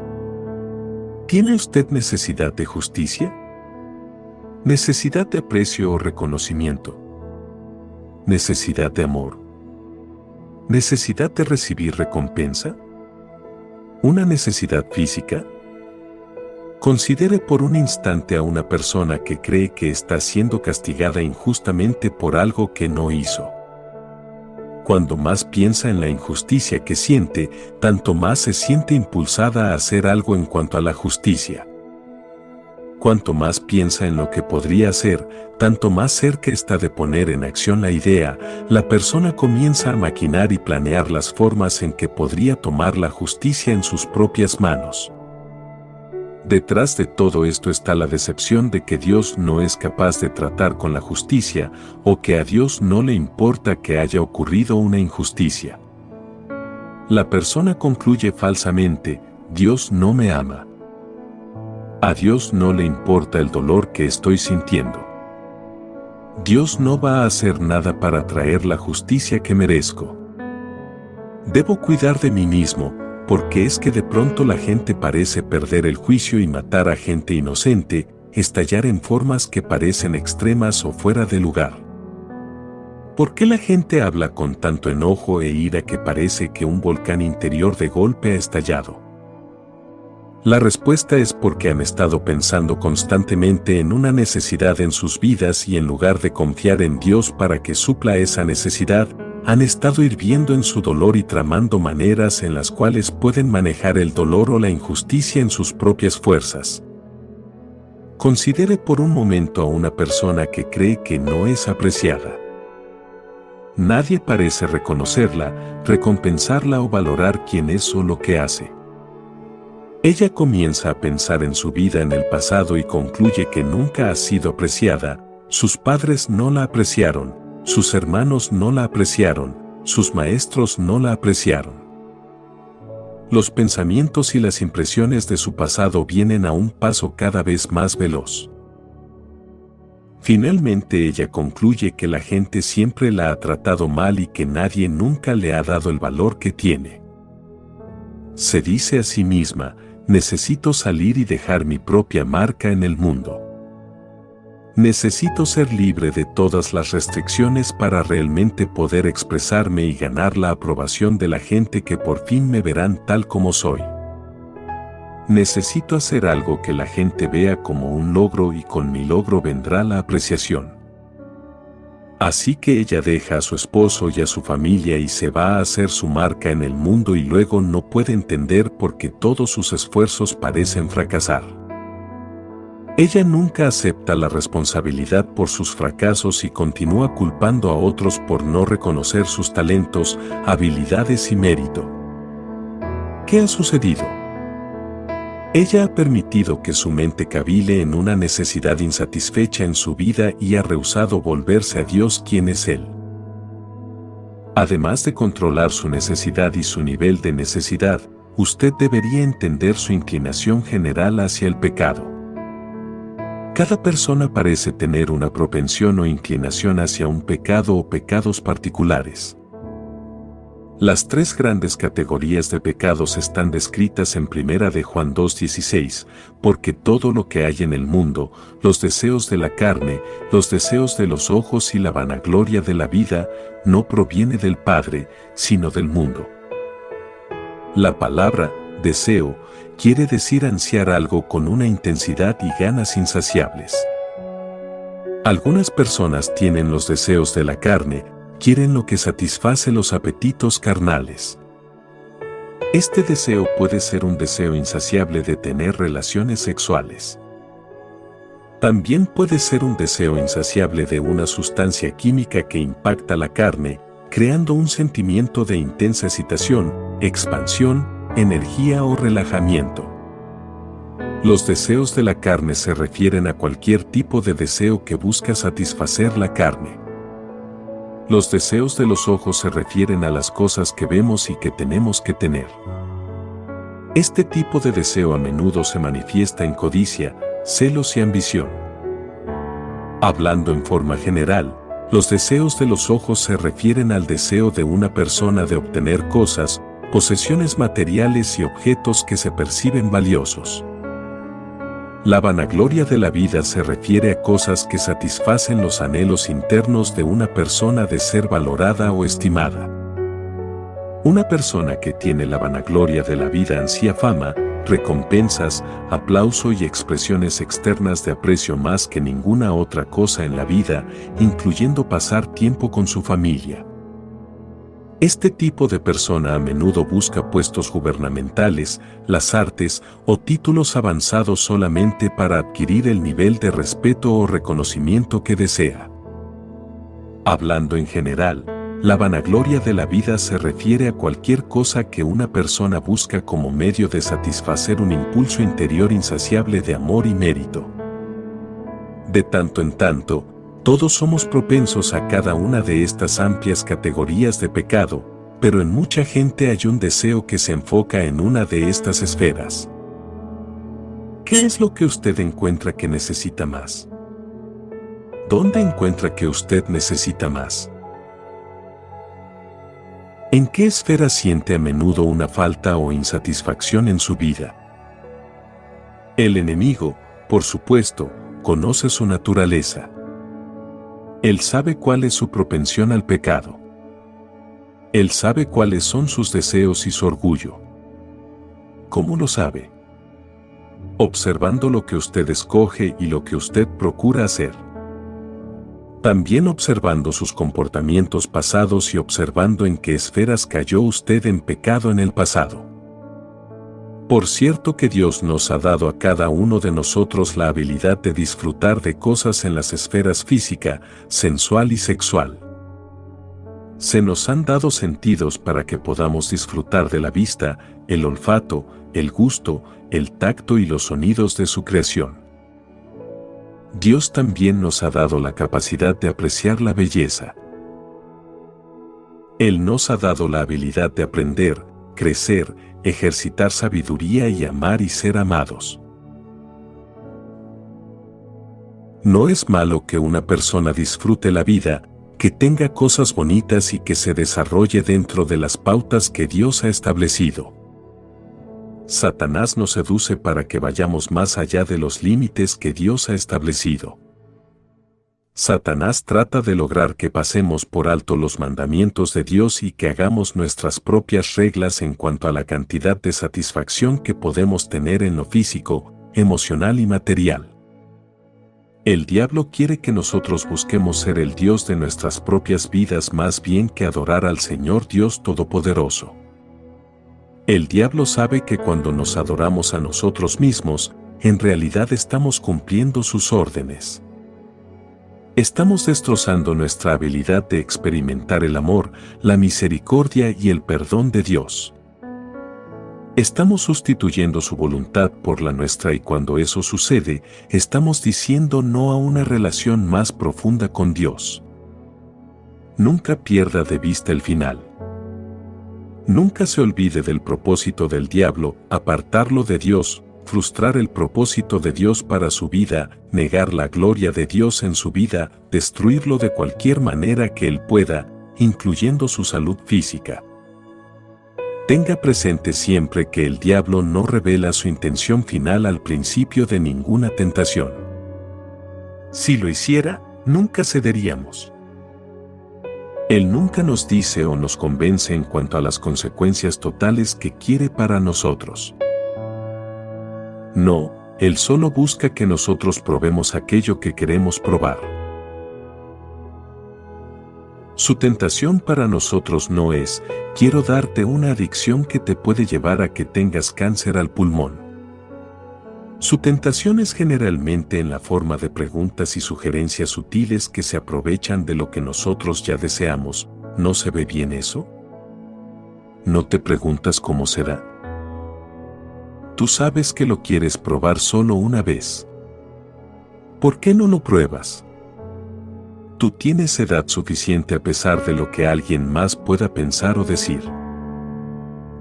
¿Tiene usted necesidad de justicia? ¿Necesidad de aprecio o reconocimiento? ¿Necesidad de amor? ¿Necesidad de recibir recompensa? ¿Una necesidad física? Considere por un instante a una persona que cree que está siendo castigada injustamente por algo que no hizo. Cuando más piensa en la injusticia que siente, tanto más se siente impulsada a hacer algo en cuanto a la justicia. Cuanto más piensa en lo que podría hacer, tanto más cerca está de poner en acción la idea, la persona comienza a maquinar y planear las formas en que podría tomar la justicia en sus propias manos. Detrás de todo esto está la decepción de que Dios no es capaz de tratar con la justicia o que a Dios no le importa que haya ocurrido una injusticia. La persona concluye falsamente, Dios no me ama. A Dios no le importa el dolor que estoy sintiendo. Dios no va a hacer nada para traer la justicia que merezco. Debo cuidar de mí mismo, porque es que de pronto la gente parece perder el juicio y matar a gente inocente, estallar en formas que parecen extremas o fuera de lugar. ¿Por qué la gente habla con tanto enojo e ira que parece que un volcán interior de golpe ha estallado? La respuesta es porque han estado pensando constantemente en una necesidad en sus vidas y en lugar de confiar en Dios para que supla esa necesidad, han estado hirviendo en su dolor y tramando maneras en las cuales pueden manejar el dolor o la injusticia en sus propias fuerzas. Considere por un momento a una persona que cree que no es apreciada. Nadie parece reconocerla, recompensarla o valorar quién es o lo que hace. Ella comienza a pensar en su vida en el pasado y concluye que nunca ha sido apreciada, sus padres no la apreciaron, sus hermanos no la apreciaron, sus maestros no la apreciaron. Los pensamientos y las impresiones de su pasado vienen a un paso cada vez más veloz. Finalmente ella concluye que la gente siempre la ha tratado mal y que nadie nunca le ha dado el valor que tiene. Se dice a sí misma, necesito salir y dejar mi propia marca en el mundo. Necesito ser libre de todas las restricciones para realmente poder expresarme y ganar la aprobación de la gente que por fin me verán tal como soy. Necesito hacer algo que la gente vea como un logro y con mi logro vendrá la apreciación. Así que ella deja a su esposo y a su familia y se va a hacer su marca en el mundo y luego no puede entender por qué todos sus esfuerzos parecen fracasar. Ella nunca acepta la responsabilidad por sus fracasos y continúa culpando a otros por no reconocer sus talentos, habilidades y mérito. ¿Qué ha sucedido? Ella ha permitido que su mente cavile en una necesidad insatisfecha en su vida y ha rehusado volverse a Dios quien es Él. Además de controlar su necesidad y su nivel de necesidad, usted debería entender su inclinación general hacia el pecado. Cada persona parece tener una propensión o inclinación hacia un pecado o pecados particulares. Las tres grandes categorías de pecados están descritas en Primera de Juan 2.16, porque todo lo que hay en el mundo, los deseos de la carne, los deseos de los ojos y la vanagloria de la vida, no proviene del Padre, sino del mundo. La palabra, deseo, quiere decir ansiar algo con una intensidad y ganas insaciables. Algunas personas tienen los deseos de la carne, quieren lo que satisface los apetitos carnales. Este deseo puede ser un deseo insaciable de tener relaciones sexuales. También puede ser un deseo insaciable de una sustancia química que impacta la carne, creando un sentimiento de intensa excitación, expansión, energía o relajamiento. Los deseos de la carne se refieren a cualquier tipo de deseo que busca satisfacer la carne. Los deseos de los ojos se refieren a las cosas que vemos y que tenemos que tener. Este tipo de deseo a menudo se manifiesta en codicia, celos y ambición. Hablando en forma general, los deseos de los ojos se refieren al deseo de una persona de obtener cosas, posesiones materiales y objetos que se perciben valiosos. La vanagloria de la vida se refiere a cosas que satisfacen los anhelos internos de una persona de ser valorada o estimada. Una persona que tiene la vanagloria de la vida ansía fama, recompensas, aplauso y expresiones externas de aprecio más que ninguna otra cosa en la vida, incluyendo pasar tiempo con su familia. Este tipo de persona a menudo busca puestos gubernamentales, las artes o títulos avanzados solamente para adquirir el nivel de respeto o reconocimiento que desea. Hablando en general, la vanagloria de la vida se refiere a cualquier cosa que una persona busca como medio de satisfacer un impulso interior insaciable de amor y mérito. De tanto en tanto, todos somos propensos a cada una de estas amplias categorías de pecado, pero en mucha gente hay un deseo que se enfoca en una de estas esferas. ¿Qué es lo que usted encuentra que necesita más? ¿Dónde encuentra que usted necesita más? ¿En qué esfera siente a menudo una falta o insatisfacción en su vida? El enemigo, por supuesto, conoce su naturaleza. Él sabe cuál es su propensión al pecado. Él sabe cuáles son sus deseos y su orgullo. ¿Cómo lo sabe? Observando lo que usted escoge y lo que usted procura hacer. También observando sus comportamientos pasados y observando en qué esferas cayó usted en pecado en el pasado. Por cierto que Dios nos ha dado a cada uno de nosotros la habilidad de disfrutar de cosas en las esferas física, sensual y sexual. Se nos han dado sentidos para que podamos disfrutar de la vista, el olfato, el gusto, el tacto y los sonidos de su creación. Dios también nos ha dado la capacidad de apreciar la belleza. Él nos ha dado la habilidad de aprender, crecer, ejercitar sabiduría y amar y ser amados. No es malo que una persona disfrute la vida, que tenga cosas bonitas y que se desarrolle dentro de las pautas que Dios ha establecido. Satanás nos seduce para que vayamos más allá de los límites que Dios ha establecido. Satanás trata de lograr que pasemos por alto los mandamientos de Dios y que hagamos nuestras propias reglas en cuanto a la cantidad de satisfacción que podemos tener en lo físico, emocional y material. El diablo quiere que nosotros busquemos ser el Dios de nuestras propias vidas más bien que adorar al Señor Dios Todopoderoso. El diablo sabe que cuando nos adoramos a nosotros mismos, en realidad estamos cumpliendo sus órdenes. Estamos destrozando nuestra habilidad de experimentar el amor, la misericordia y el perdón de Dios. Estamos sustituyendo su voluntad por la nuestra y cuando eso sucede, estamos diciendo no a una relación más profunda con Dios. Nunca pierda de vista el final. Nunca se olvide del propósito del diablo, apartarlo de Dios, frustrar el propósito de Dios para su vida, negar la gloria de Dios en su vida, destruirlo de cualquier manera que él pueda, incluyendo su salud física. Tenga presente siempre que el diablo no revela su intención final al principio de ninguna tentación. Si lo hiciera, nunca cederíamos. Él nunca nos dice o nos convence en cuanto a las consecuencias totales que quiere para nosotros. No, Él solo busca que nosotros probemos aquello que queremos probar. Su tentación para nosotros no es, quiero darte una adicción que te puede llevar a que tengas cáncer al pulmón. Su tentación es generalmente en la forma de preguntas y sugerencias sutiles que se aprovechan de lo que nosotros ya deseamos. ¿No se ve bien eso? ¿No te preguntas cómo será? Tú sabes que lo quieres probar solo una vez. ¿Por qué no lo pruebas? Tú tienes edad suficiente a pesar de lo que alguien más pueda pensar o decir.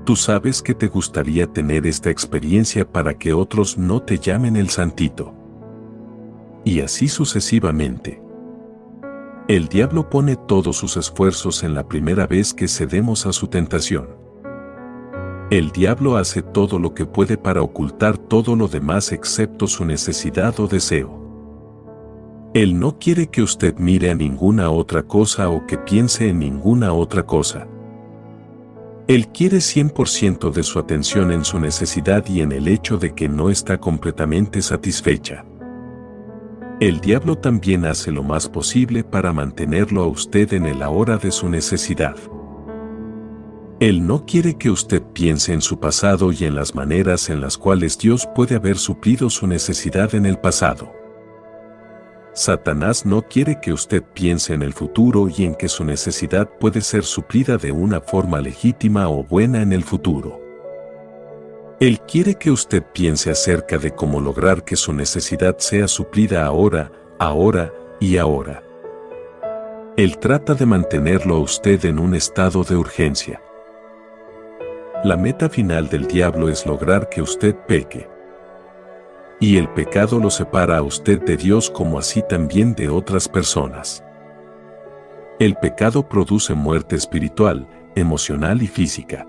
Tú sabes que te gustaría tener esta experiencia para que otros no te llamen el santito. Y así sucesivamente. El diablo pone todos sus esfuerzos en la primera vez que cedemos a su tentación. El diablo hace todo lo que puede para ocultar todo lo demás excepto su necesidad o deseo. Él no quiere que usted mire a ninguna otra cosa o que piense en ninguna otra cosa. Él quiere 100% de su atención en su necesidad y en el hecho de que no está completamente satisfecha. El diablo también hace lo más posible para mantenerlo a usted en el ahora de su necesidad. Él no quiere que usted piense en su pasado y en las maneras en las cuales Dios puede haber suplido su necesidad en el pasado. Satanás no quiere que usted piense en el futuro y en que su necesidad puede ser suplida de una forma legítima o buena en el futuro. Él quiere que usted piense acerca de cómo lograr que su necesidad sea suplida ahora, ahora y ahora. Él trata de mantenerlo a usted en un estado de urgencia. La meta final del diablo es lograr que usted peque. Y el pecado lo separa a usted de Dios como así también de otras personas. El pecado produce muerte espiritual, emocional y física.